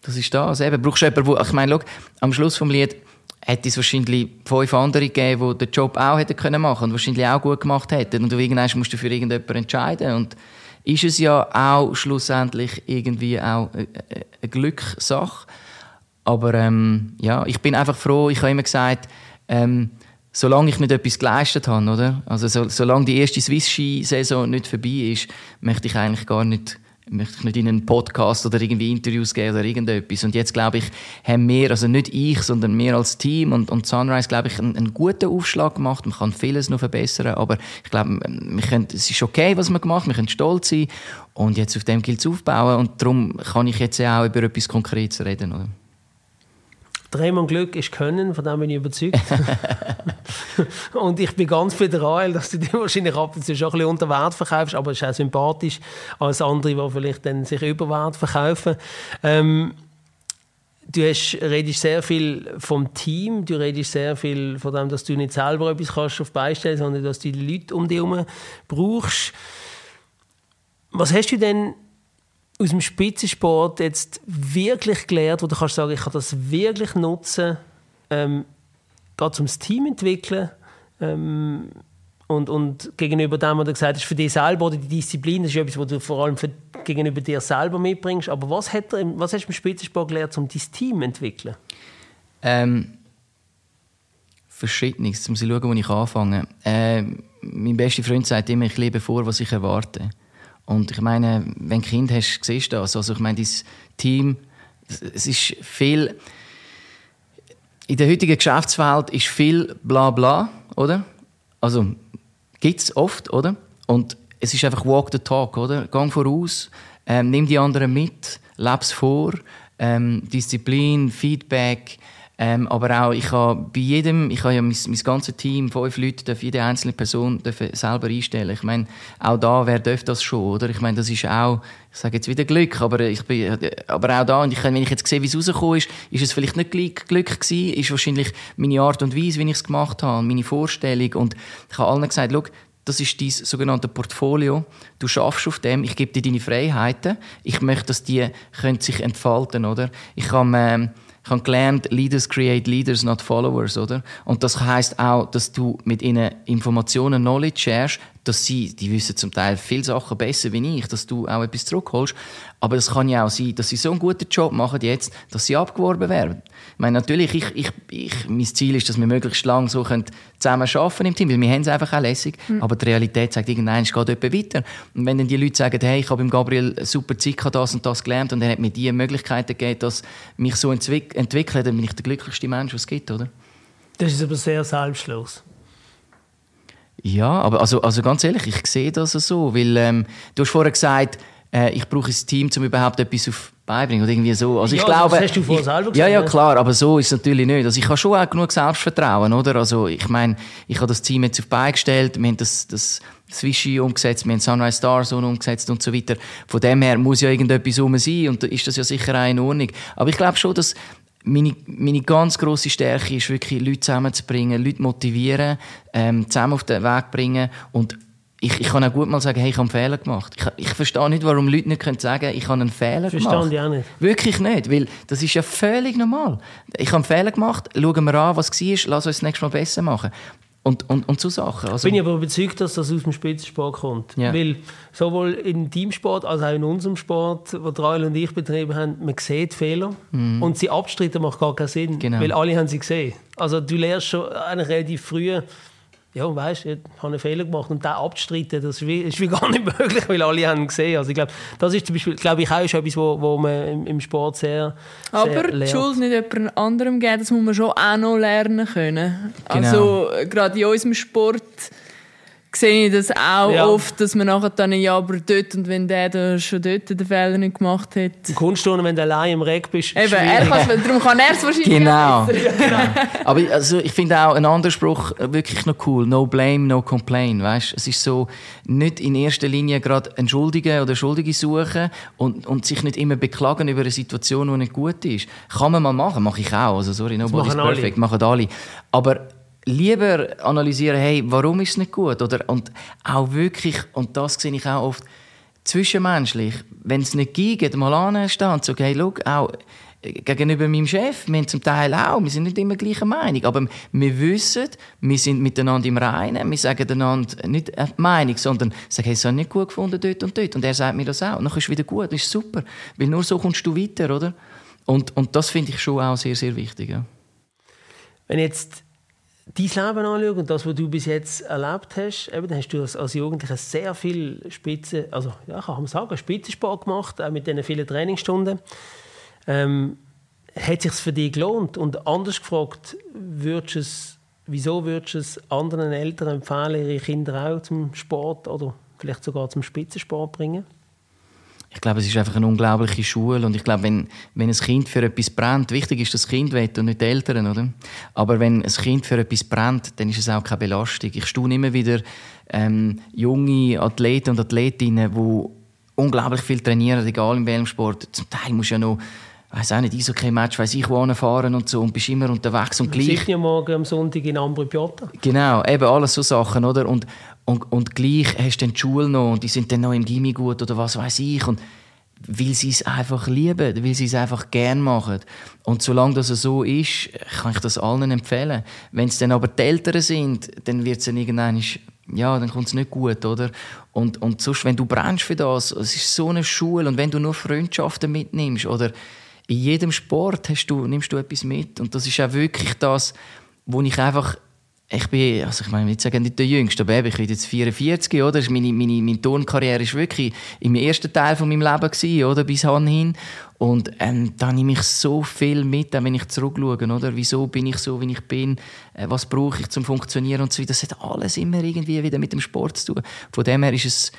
das ist das. Eben, brauchst du jemanden, wo, ich meine, schau, am Schluss vom Lied hätte es wahrscheinlich fünf andere gegeben, die den Job auch hätten können machen und wahrscheinlich auch gut gemacht hätten. Und du irgendwann musst du für irgendjemanden entscheiden. Und ist es ja auch schlussendlich irgendwie auch eine, eine Glückssache. Aber ähm, ja, ich bin einfach froh. Ich habe immer gesagt, ähm, solange ich nicht etwas geleistet habe, oder? Also so, solange die erste Swiss-Ski-Saison nicht vorbei ist, möchte ich eigentlich gar nicht möchte ich nicht in einen Podcast oder irgendwie Interviews geben oder irgendetwas. Und jetzt, glaube ich, haben wir, also nicht ich, sondern wir als Team und, und Sunrise, glaube ich, einen, einen guten Aufschlag gemacht. Man kann vieles noch verbessern, aber ich glaube, wir können, es ist okay, was wir gemacht wir können stolz sein und jetzt auf dem gilt es aufbauen und darum kann ich jetzt auch über etwas Konkretes reden. Oder? Dreimal Glück ist Können, von dem bin ich überzeugt. und ich bin ganz föderal, dass du dir wahrscheinlich ab und zu schon ein bisschen unter Wert verkaufst, aber es ist auch sympathisch als andere, die vielleicht dann sich über Wert verkaufen. Ähm, du hast, redest sehr viel vom Team, du redest sehr viel von dem, dass du nicht selber etwas kannst auf beistellen, sondern dass du die Leute um dich herum brauchst. Was hast du denn aus dem Spitzensport jetzt wirklich gelernt, wo du kannst sagen, ich kann das wirklich nutzen, ähm, gerade zum Team entwickeln ähm, und, und gegenüber dem, was du gesagt hast, für dich selber oder die Disziplin, das ist etwas, was du vor allem für, gegenüber dir selber mitbringst. Aber was, hat was hast du im Spitzensport gelernt, um dein Team zu entwickeln? Ähm, Verschiedenes. Muss ich schauen, wo ich anfange. Ähm, mein bester Freund sagt immer, ich lebe vor, was ich erwarte. Und ich meine, wenn du Kind hast, siehst du das. Also ich meine, dein Team, es ist viel... in der heutigen Geschäftswelt ist viel Blabla, oder? Also gibt es oft, oder? Und es ist einfach Walk the Talk, oder? Gang voraus, ähm, nimm die anderen mit, leb's vor, ähm, Disziplin, Feedback, ähm, aber auch, ich habe bei jedem, ich habe ja mein, mein ganzes Team, fünf Leute, darf jede einzelne Person selber einstellen. Ich meine, auch da, wer darf das schon, oder? Ich meine, das ist auch, ich sage jetzt wieder Glück, aber ich bin, aber auch da, und ich, wenn ich jetzt sehe, wie es rausgekommen ist, ist es vielleicht nicht Glück, Glück gewesen, ist wahrscheinlich meine Art und Weise, wie ich es gemacht habe, meine Vorstellung. Und ich habe allen gesagt, schau, das ist dein sogenannte Portfolio. Du schaffst auf dem, ich gebe dir deine Freiheiten. Ich möchte, dass die können sich entfalten, oder? Ich habe, ähm, ich habe gelernt, Leaders create Leaders, not Followers, oder? Und das heißt auch, dass du mit ihnen Informationen, Knowledge sharest, dass sie, die wissen zum Teil viele Sachen besser wie ich, dass du auch etwas zurückholst. Aber es kann ja auch sein, dass sie so einen guten Job machen jetzt, dass sie abgeworben werden. Ich meine, natürlich, ich, ich, ich, mein Ziel ist, dass wir möglichst lange so zusammen arbeiten im Team, weil wir haben es einfach auch lässig. Mhm. Aber die Realität sagt, irgendwann es geht etwas weiter. Und wenn dann die Leute sagen, hey, ich habe im Gabriel super Zeit gehabt, das und das gelernt und er hat mir die Möglichkeiten gegeben, dass mich so entwick entwickelt, dann bin ich der glücklichste Mensch, was es gibt, oder? Das ist aber sehr selbstlos. Ja, aber also, also ganz ehrlich, ich sehe das so, weil ähm, du hast vorher gesagt, äh, ich brauche ein Team, um überhaupt etwas auf beibringen oder irgendwie so. Also ich ja, glaube, das hast du vorher selber gesagt. Ja, ja, klar, aber so ist es natürlich nicht. Also ich habe schon auch genug Selbstvertrauen, oder? Also ich meine, ich habe das Team jetzt auf beigestellt, wir haben das, das Swishy umgesetzt, wir haben Sunrise Stars umgesetzt und so weiter. Von dem her muss ja irgendetwas rum sein und da ist das ja sicher auch in Ordnung. Aber ich glaube schon, dass meine, meine ganz grosse Stärke ist wirklich, Leute zusammenzubringen, Leute motivieren, ähm, zusammen auf den Weg bringen und ich, ich kann auch gut mal sagen, hey, ich habe einen Fehler gemacht. Ich, ich verstehe nicht, warum Leute nicht können sagen ich habe einen Fehler Verstand gemacht. Verstehe ich auch nicht. Wirklich nicht, weil das ist ja völlig normal. Ich habe einen Fehler gemacht, schauen wir an, was war, lass uns das nächste Mal besser machen. Und, und, und so Sachen. Also, Bin ich aber überzeugt, dass das aus dem Spitzensport kommt. Ja. Weil sowohl im Teamsport als auch in unserem Sport, den Raul und ich betrieben haben, man sieht Fehler. Mhm. Und sie abstreiten macht gar keinen Sinn, genau. weil alle haben sie gesehen. Also du lernst schon eigentlich relativ früh, ja, weißt, ich habe einen Fehler gemacht und den abzustreiten, das ist wie, ist wie gar nicht möglich, weil alle haben gesehen. Also ich glaube, das ist zum Beispiel, glaube ich, auch etwas, wo, wo man im, im Sport sehr, sehr Aber lernt. die Schuld nicht jemand anderem geben, das muss man schon auch noch lernen können. Genau. Also gerade in unserem Sport sehe ich das auch ja. oft, dass man nachher dann, ja, aber dort und wenn der da schon dort den Fehler nicht gemacht hat. Im Kunstturnen, wenn du allein im Reck bist, Eben, er darum kann er es wahrscheinlich Genau. genau. aber also, ich finde auch ein anderer Spruch wirklich noch cool. No blame, no complain, weißt? Es ist so, nicht in erster Linie gerade entschuldigen oder Schuldige suchen und, und sich nicht immer beklagen über eine Situation, die nicht gut ist. Kann man mal machen, mache ich auch. Also, sorry, nobody's perfect, alle. machen alle. Aber lieber analysieren, hey, warum ist es nicht gut? Oder, und auch wirklich, und das sehe ich auch oft, zwischenmenschlich, wenn es nicht geht, mal anstehen und sagen, hey, schau, auch gegenüber meinem Chef, wir haben zum Teil auch, wir sind nicht immer gleicher Meinung, aber wir wissen, wir sind miteinander im Reinen, wir sagen einander nicht eine Meinung, sondern sagen, hey, habe ich nicht gut gefunden dort und dort. Und er sagt mir das auch. Und dann ist es wieder gut, das ist super. Weil nur so kommst du weiter, oder? Und, und das finde ich schon auch sehr, sehr wichtig. Ja. Wenn jetzt dein Leben anschaue und das, was du bis jetzt erlebt hast, eben, hast du als, als Jugendlicher sehr viel Spitze, also ja, kann man sagen, Spitzensport gemacht, auch mit diesen vielen Trainingsstunden. Ähm, hat es sich für dich gelohnt? Und anders gefragt, würdest es, wieso würdest du es anderen Eltern empfehlen, ihre Kinder auch zum Sport oder vielleicht sogar zum Spitzensport bringen? Ich glaube, es ist einfach eine unglaubliche Schule und ich glaube, wenn, wenn ein Kind für etwas brennt, wichtig ist, dass das Kind will und nicht die Eltern, oder? Aber wenn ein Kind für etwas brennt, dann ist es auch keine Belastung. Ich staune immer wieder ähm, junge Athleten und Athletinnen, die unglaublich viel trainieren, egal in welchem Sport. Zum Teil musst du ja noch weiß auch nicht, Eishockey-Match, weiß ich, wo fahren und so und bist immer unterwegs und gleich. ja morgen am Sonntag in Ambri Piotta. Genau, eben alles so Sachen, oder? Und, und, und gleich hast du dann die Schule noch und die sind dann noch im Gimmi gut oder was weiß ich und weil sie es einfach lieben, weil sie es einfach gern machen. Und solange das so ist, kann ich das allen empfehlen. Wenn es dann aber die Eltern sind, dann wird es dann irgendwann, ja, dann kommt es nicht gut, oder? Und, und sonst, wenn du brennst für das, es ist so eine Schule und wenn du nur Freundschaften mitnimmst oder in jedem Sport hast du, nimmst du etwas mit und das ist auch wirklich das, wo ich einfach ich bin, also ich meine, nicht sagen nicht der Jüngste, aber ich bin jetzt 44, oder? Meine, meine, meine Turnkarriere ist wirklich im ersten Teil von meinem Leben gewesen, oder? Bis hin. Und ähm, da nehme ich so viel mit, wenn ich zurückschaue, oder? Wieso bin ich so, wie ich bin? Äh, was brauche ich zum Funktionieren und so? Das hat alles immer irgendwie wieder mit dem Sport zu tun. Von dem her ist es,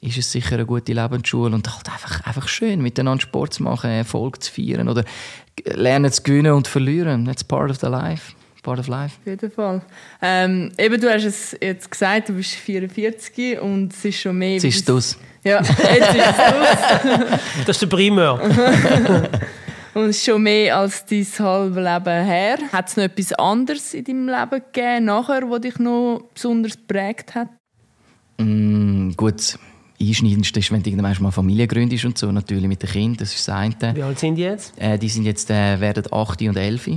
ist es sicher eine gute Lebensschule und halt einfach, einfach schön, miteinander Sport zu machen, Erfolg zu feiern oder lernen zu gewinnen und verlieren. That's part of the life. Part of life. Auf jeden Fall. Ähm, eben, du hast es jetzt gesagt, du bist 44 und es ist schon mehr... Jetzt ist es Ja, jetzt ist es Das ist der Primär. und es ist schon mehr als dein halbes Leben her. Hat es noch etwas anderes in deinem Leben gegeben, nachher, was dich noch besonders geprägt hat? Mm, gut, einschneidendste ist, wenn du irgendwann mal Familie gründest und so, natürlich mit den Kindern, das ist das eine. Wie alt sind die jetzt? Äh, die sind jetzt, äh, werden 8 und 11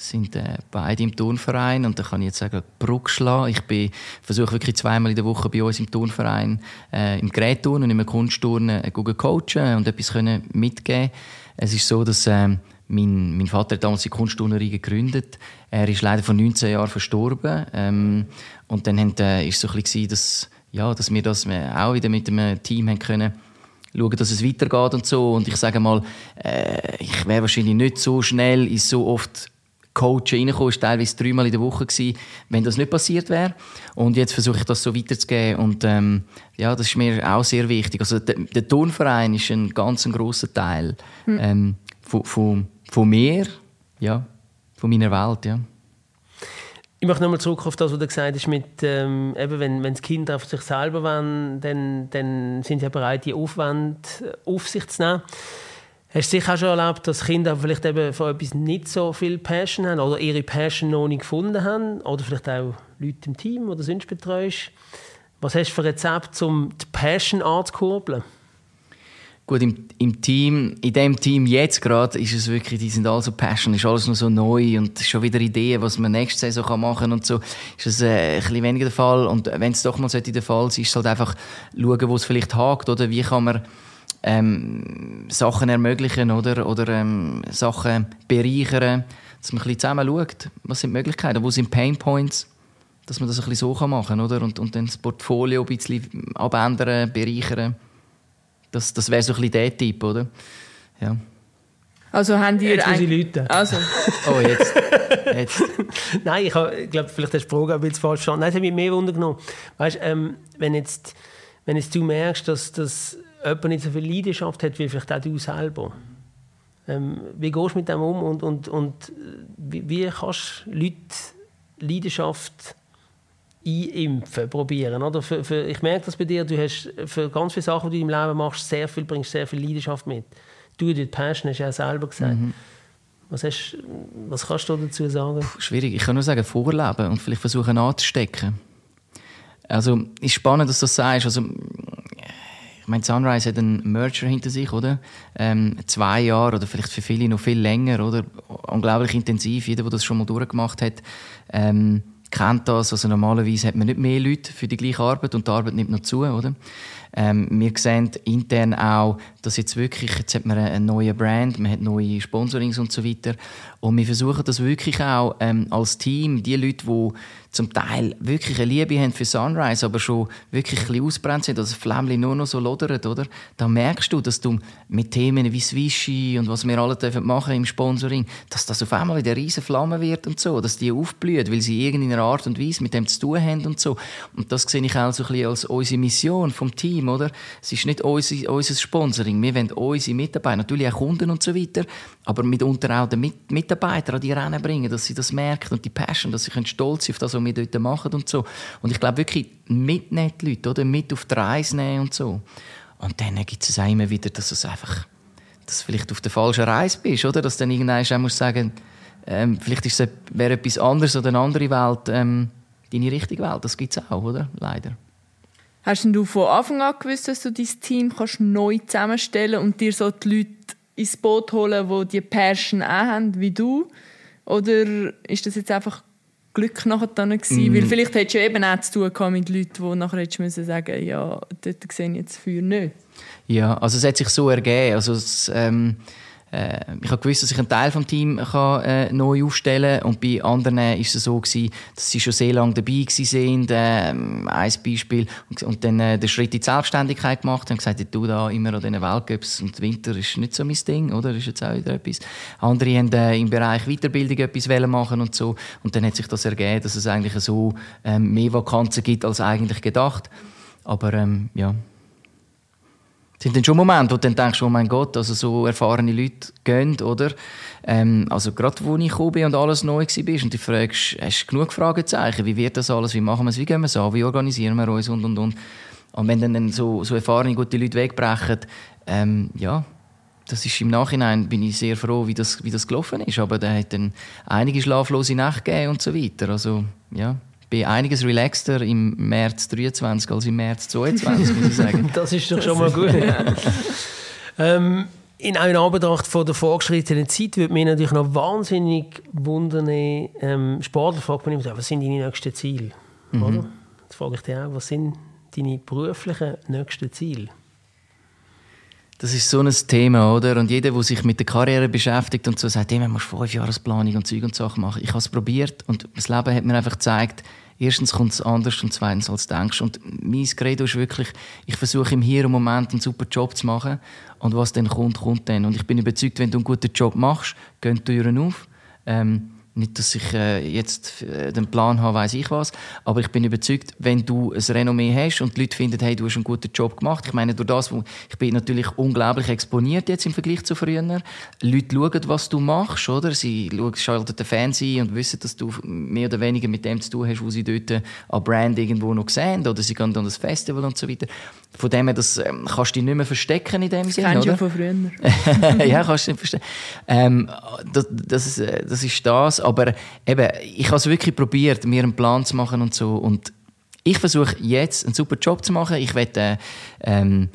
sind äh, beide im Turnverein und da kann ich jetzt sagen, Bruck schlagen. Ich versuche wirklich zweimal in der Woche bei uns im Turnverein äh, im Gerätturnen und im Kunstturnen äh, coachen und etwas können mitgeben. Es ist so, dass äh, mein, mein Vater hat damals die Kunstturnerei gegründet. Er ist leider vor 19 Jahren verstorben ähm, und dann haben, äh, ist so ein bisschen dass ja, dass wir das auch wieder mit dem Team haben können schauen, dass es weitergeht und so. Und ich sage mal, äh, ich wäre wahrscheinlich nicht so schnell in so oft Coach reingekommen, ist teilweise dreimal in der Woche gewesen, wenn das nicht passiert wäre. Und jetzt versuche ich das so weiterzugeben und ähm, ja, das ist mir auch sehr wichtig. Also der, der Turnverein ist ein ganz ein grosser Teil hm. ähm, von, von, von mir, ja, von meiner Welt, ja. Ich möchte nochmal zurück auf das, was du gesagt hast, mit, ähm, eben, wenn, wenn das Kind auf sich selber wollen, dann, dann sind sie bereit, die Aufwand auf sich zu nehmen. Hast du sicher auch schon erlebt, dass Kinder vielleicht eben von etwas nicht so viel Passion haben oder ihre Passion noch nicht gefunden haben? Oder vielleicht auch Leute im Team, du sonst betreust. Was hast du für Rezept, um die Passion anzukurbeln? Gut, im, im Team, in dem Team jetzt gerade, ist es wirklich, die sind alle so passion, ist alles noch so neu und schon wieder Ideen, was man nächste Saison machen kann und so, ist das äh, ein bisschen weniger der Fall. Und wenn es doch mal der Fall sein ist es halt einfach schauen, wo es vielleicht hakt oder wie kann man ähm, Sachen ermöglichen oder, oder ähm, Sachen bereichern, dass man ein bisschen zusammen schaut, was sind die Möglichkeiten, wo sind Pain Points, dass man das ein bisschen so machen kann oder? Und, und dann das Portfolio ein bisschen abändern, bereichern. Das, das wäre so ein bisschen der Typ, oder? Ja. Also haben die jetzt ein... Leute. Also. oh, jetzt. jetzt. Nein, ich, ich glaube, vielleicht hast du die Frage ein bisschen falsch verstanden. Nein, es hat mich mehr Wunder genommen. Weißt, ähm, wenn, jetzt, wenn jetzt du merkst, dass, dass jemand nicht so viel Leidenschaft hat wie vielleicht auch du selber. Ähm, wie gehst du mit dem um und, und, und wie, wie kannst du Leute Leidenschaft einimpfen, probieren? Oder? Für, für, ich merke das bei dir, du hast für ganz viele Sachen, die du im Leben machst, sehr viel, bringst sehr viel Leidenschaft mit. Du, die Passion, hast du ja selber gesagt. Mhm. Was, hast, was kannst du dazu sagen? Puh, schwierig. Ich kann nur sagen, vorleben und vielleicht versuchen anzustecken. Also, ist spannend, dass du das sagst. Also, meine, Sunrise hat einen Merger hinter sich, oder? Ähm, zwei Jahre oder vielleicht für viele noch viel länger, oder? Unglaublich intensiv. Jeder, der das schon mal durchgemacht hat, ähm, kennt das. Also normalerweise hat man nicht mehr Leute für die gleiche Arbeit und die Arbeit nimmt noch zu, oder? Ähm, wir sehen intern auch, dass jetzt wirklich, jetzt hat man einen neuen Brand, man hat neue Sponsorings und so weiter. Und wir versuchen das wirklich auch ähm, als Team, die Leute, die zum Teil wirklich eine Liebe haben für Sunrise, aber schon wirklich ein bisschen ausbrennt sind, dass das Flämmchen nur noch so lodert, oder? Dann merkst du, dass du mit Themen wie Swishy und was wir alle dürfen machen im Sponsoring, dass das auf einmal wieder eine riesen Flamme wird und so, dass die aufblüht, weil sie irgendeiner Art und Weise mit dem zu tun haben und so. Und das sehe ich auch so ein bisschen als unsere Mission vom Team, oder? Es ist nicht unser, unser Sponsoring. Wir wollen unsere Mitarbeiter, natürlich auch Kunden und so weiter, aber mitunter auch den Mitarbeiter an die Rennen bringen, dass sie das merken und die Passion, dass sie stolz sein auf das, was wir dort machen und so. Und ich glaube wirklich, mitnehmen die Leute, oder? Mit auf die Reise nehmen und so. Und dann gibt es auch immer wieder, dass es einfach, dass du vielleicht auf der falschen Reise bist, oder? Dass dann irgendwann auch musst sagen, ähm, vielleicht wäre etwas anderes oder eine andere Welt, ähm, deine richtige Welt. Das gibt es auch, oder? Leider. Hast du von Anfang an gewusst, dass du dein Team kannst neu zusammenstellen und dir so die Leute ins Boot holen, die die Passion auch haben, wie du? Oder ist das jetzt einfach Glück nachher dann gewesen? Mm. Weil vielleicht hättest du eben auch zu tun mit Leuten, die nachher hättest müssen sagen ja, dort sehe ich jetzt für nicht. Ja, also es hat sich so ergeben. Also es, ähm, äh, ich habe gewusst, dass ich einen Teil vom Team kann, äh, neu aufstellen und bei anderen ist es so gewesen, dass sie schon sehr lange dabei sind. Äh, ein Beispiel und, und dann äh, den Schritt in die Selbstständigkeit gemacht haben gesagt, du da immer an diesen Weltcups und Winter ist nicht so mein Ding, oder? Ist jetzt auch wieder etwas. Andere haben äh, im Bereich Weiterbildung etwas machen und so und dann hat sich das ergeben, dass es eigentlich so ähm, mehr Vakanzen gibt als eigentlich gedacht. Aber ähm, ja, sind dann schon Momente, wo du dann denkst, oh mein Gott, also so erfahrene Leute gehen, oder? Ähm, also gerade wo ich gekommen bin und alles neu war und du fragst, hast du genug Fragezeichen, wie wird das alles, wie machen wir es, wie gehen wir es an, wie organisieren wir uns und und und. Und wenn dann so, so erfahrene, gute Leute wegbrechen, ähm, ja, das ist im Nachhinein bin ich sehr froh, wie das, wie das gelaufen ist. Aber da hat dann einige schlaflose Nächte gegeben und so weiter. Also, ja bin einiges relaxter im März 23 als im März 22, muss ich sagen. das ist doch schon mal gut. ähm, in einer Anbetracht von der vorgeschrittenen Zeit würde mich natürlich noch wahnsinnig wundern, ähm, Sportler fragt man immer, was sind deine nächsten Ziele? Mhm. Oder? Jetzt frage ich dich auch, was sind deine beruflichen nächsten Ziele? Das ist so ein Thema, oder? Und jeder, der sich mit der Karriere beschäftigt und so sagt, hey, man muss fünf Jahresplanung und Zeug und Sachen machen. Ich habe es probiert und das Leben hat mir einfach gezeigt, erstens kommt es anders und zweitens als du denkst. Und mein Credo ist wirklich, ich versuche im Hier und Moment einen super Job zu machen und was dann kommt, kommt dann. Und ich bin überzeugt, wenn du einen guten Job machst, gehen die Türen auf. Ähm, nicht, dass ich äh, jetzt äh, den Plan habe, weiß ich was, aber ich bin überzeugt, wenn du ein Renommee hast und die Leute finden, hey, du hast einen guten Job gemacht. Ich meine, durch das, wo, ich bin natürlich unglaublich exponiert jetzt im Vergleich zu früher. Leute schauen, was du machst, oder? Sie schauen, schalten den Fernsehen und wissen, dass du mehr oder weniger mit dem zu tun hast, wo sie dort an Brand irgendwo noch sehen, oder sie gehen an das Festival und so weiter. Von dem her, das ähm, kannst du dich nicht mehr verstecken in dem Sinne, Kennst du von früher. ja, kannst du nicht verstehen. Ähm, das, das, ist, äh, das ist das, aber eben, ich habe es wirklich probiert, mir einen Plan zu machen und so und ich versuche jetzt einen super Job zu machen. Ich werde äh, ähm,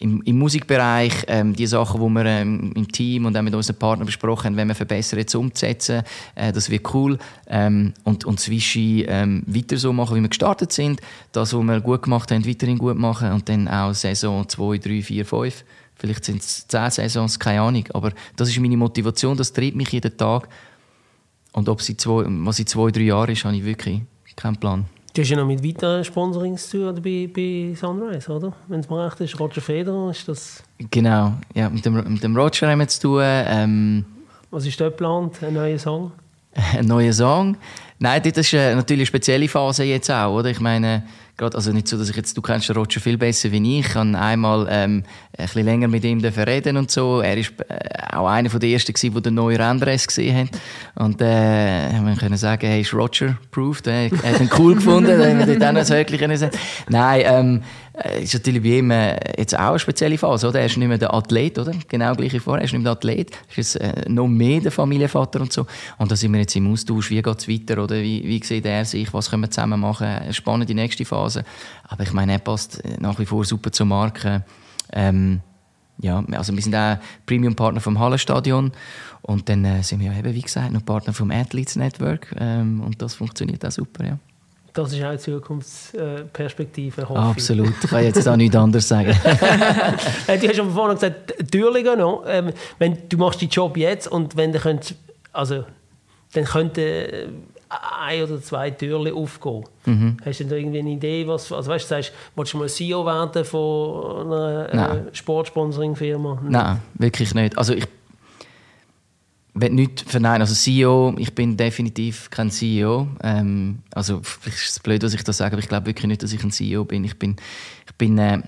im, im Musikbereich ähm, die Sachen, die wir ähm, im Team und auch mit unseren Partnern besprochen haben, wenn wir verbessern, jetzt umzusetzen. Äh, das wird cool. Ähm, und, und Vichy ähm, weiter so machen, wie wir gestartet sind. Das, was wir gut gemacht haben, weiterhin gut machen. Und dann auch Saison 2, 3, 4, 5. Vielleicht sind es 10 Saisons, keine Ahnung. Aber das ist meine Motivation, das treibt mich jeden Tag. Und ob sie zwei, was in zwei, drei Jahren ist, habe ich wirklich keinen Plan. Du hast ja noch mit weiteren Sponsorings zu tun bei, bei Sunrise, oder? Wenn es mir recht ist, Roger Federer, ist das... Genau, ja, mit dem, mit dem Roger haben wir zu tun. Ähm, Was ist dort geplant? Ein neuer Song? ein neuer Song? Nein, das ist äh, natürlich eine spezielle Phase jetzt auch, oder? Ich meine, gerade, also nicht so, dass ich jetzt, du kennst Roger viel besser wie ich, ich habe einmal ähm, ein bisschen länger mit ihm reden und so. Er ist äh, auch einer von den ersten gewesen, der den neuen Rennress gesehen hat. Und, äh, wir können sagen, hey, ist Roger proved, äh, er hat ihn cool gefunden, dann haben wir dort auch noch wirklich können sagen. Nein, ähm, äh, ist natürlich ihm äh, jetzt auch eine spezielle Phase, oder? Er ist nicht mehr der Athlet, oder? Genau gleich wie vorher. Er ist nicht mehr der Athlet. Er ist jetzt, äh, noch mehr der Familienvater und so. Und da sind wir jetzt im Austausch. Wie geht es weiter, oder? Wie, wie sieht er sich? Was können wir zusammen machen? Spannend die nächste Phase. Aber ich meine, er passt äh, nach wie vor super zur Marke. Ähm, ja, also wir sind auch Premium-Partner vom Hallenstadion und dann äh, sind wir eben, wie gesagt, noch Partner vom Athletes Network ähm, und das funktioniert auch super, ja. Das ist auch eine Zukunftsperspektive, hoffe Absolut, ich kann jetzt auch nichts anderes sagen. Äh, du hast aber vorhin gesagt, Türen noch. Ähm, wenn, du machst den Job jetzt und wenn du könnt, also dann könnte ein oder zwei Türen aufgehen. Mhm. Hast du denn irgendwie eine Idee, was, also weißt du, sagst, willst du mal CEO werden von einer äh, Sportsponsoring-Firma? Nein, wirklich nicht. Also ich will nicht verneinen. Also CEO, ich bin definitiv kein CEO. Ähm, also vielleicht ist es blöd, dass ich das sage, aber ich glaube wirklich nicht, dass ich ein CEO bin. Ich bin, ich bin äh,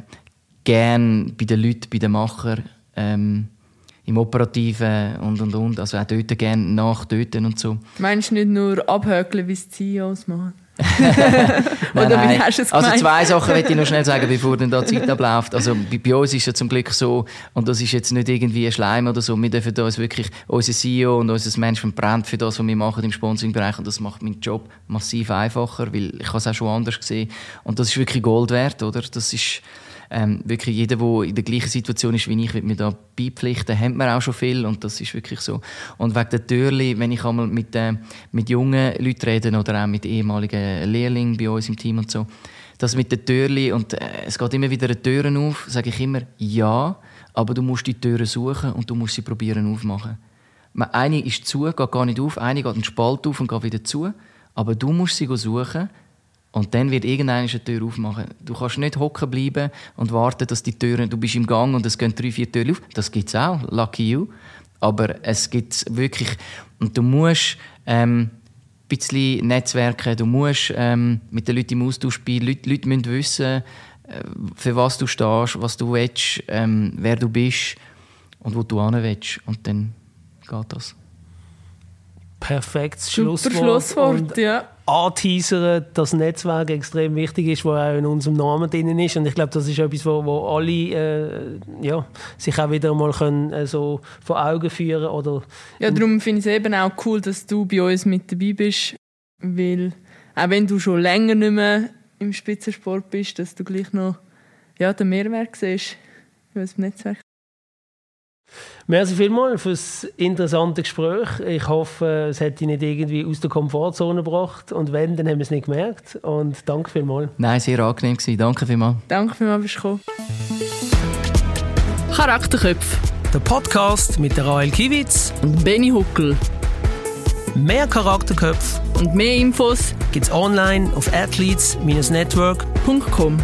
gern bei den Leuten, bei den Machern. Ähm, im Operativen und und und. Also auch dort gerne nachtöten und so. Meinst du nicht nur abhökeln, wie es CEOs machen? Oder nein, wie hast du es Also zwei Sachen möchte ich noch schnell sagen, bevor dann da Zeit abläuft. Also bei, bei uns ist es ja zum Glück so, und das ist jetzt nicht irgendwie ein Schleim oder so, wir dürfen uns wirklich, unser CEO und unser Management brennt für das, was wir machen im Sponsoring-Bereich und das macht meinen Job massiv einfacher, weil ich habe es auch schon anders gesehen und das ist wirklich Gold wert, oder? Das ist ähm, wirklich jeder, der in der gleichen Situation ist wie ich, wird mir da beipflichten, hat man auch schon viel und das ist wirklich so. Und wegen der Türli, wenn ich einmal mit, äh, mit jungen Leuten rede oder auch mit ehemaligen Lehrlingen bei uns im Team und so, das mit den Türli und äh, es geht immer wieder Türen auf, sage ich immer ja, aber du musst die Türen suchen und du musst sie probieren aufmachen. Eine ist zu, geht gar nicht auf, eine geht einen Spalt auf und geht wieder zu, aber du musst sie suchen und dann wird irgendeine eine Tür aufmachen. Du kannst nicht hocken bleiben und warten, dass die Türen, du bist im Gang und es gehen drei, vier Türen auf. Das gibt es auch, lucky you. Aber es gibt wirklich, und du musst ähm, ein bisschen netzwerken, du musst ähm, mit den Leuten im Austausch spielen. Leute, Leute müssen wissen, äh, für was du stehst, was du willst, ähm, wer du bist und wo du hin willst. Und dann geht das. Perfektes Super Schlusswort. Schlusswort, Und ja. Anteasern, dass Netzwerk extrem wichtig ist, wo auch in unserem Namen drin ist. Und ich glaube, das ist etwas, wo, wo alle äh, ja, sich auch wieder mal können, äh, so vor Augen führen oder Ja, darum finde ich es eben auch cool, dass du bei uns mit dabei bist, weil auch wenn du schon länger nicht mehr im Spitzensport bist, dass du gleich noch ja, den Mehrwert siehst über das Netzwerk. Merci vielmals für das interessante Gespräch. Ich hoffe, es hat dich nicht irgendwie aus der Komfortzone gebracht. Und wenn, dann haben wir es nicht gemerkt. Und danke vielmals. Nein, sehr angenehm gewesen. Danke vielmals. Danke vielmals, dass du gekommen Charakterköpfe Der Podcast mit der Rael Kiewitz. und Benny Huckel. Mehr Charakterköpfe Und mehr Infos gibt es online auf athletes-network.com. .com.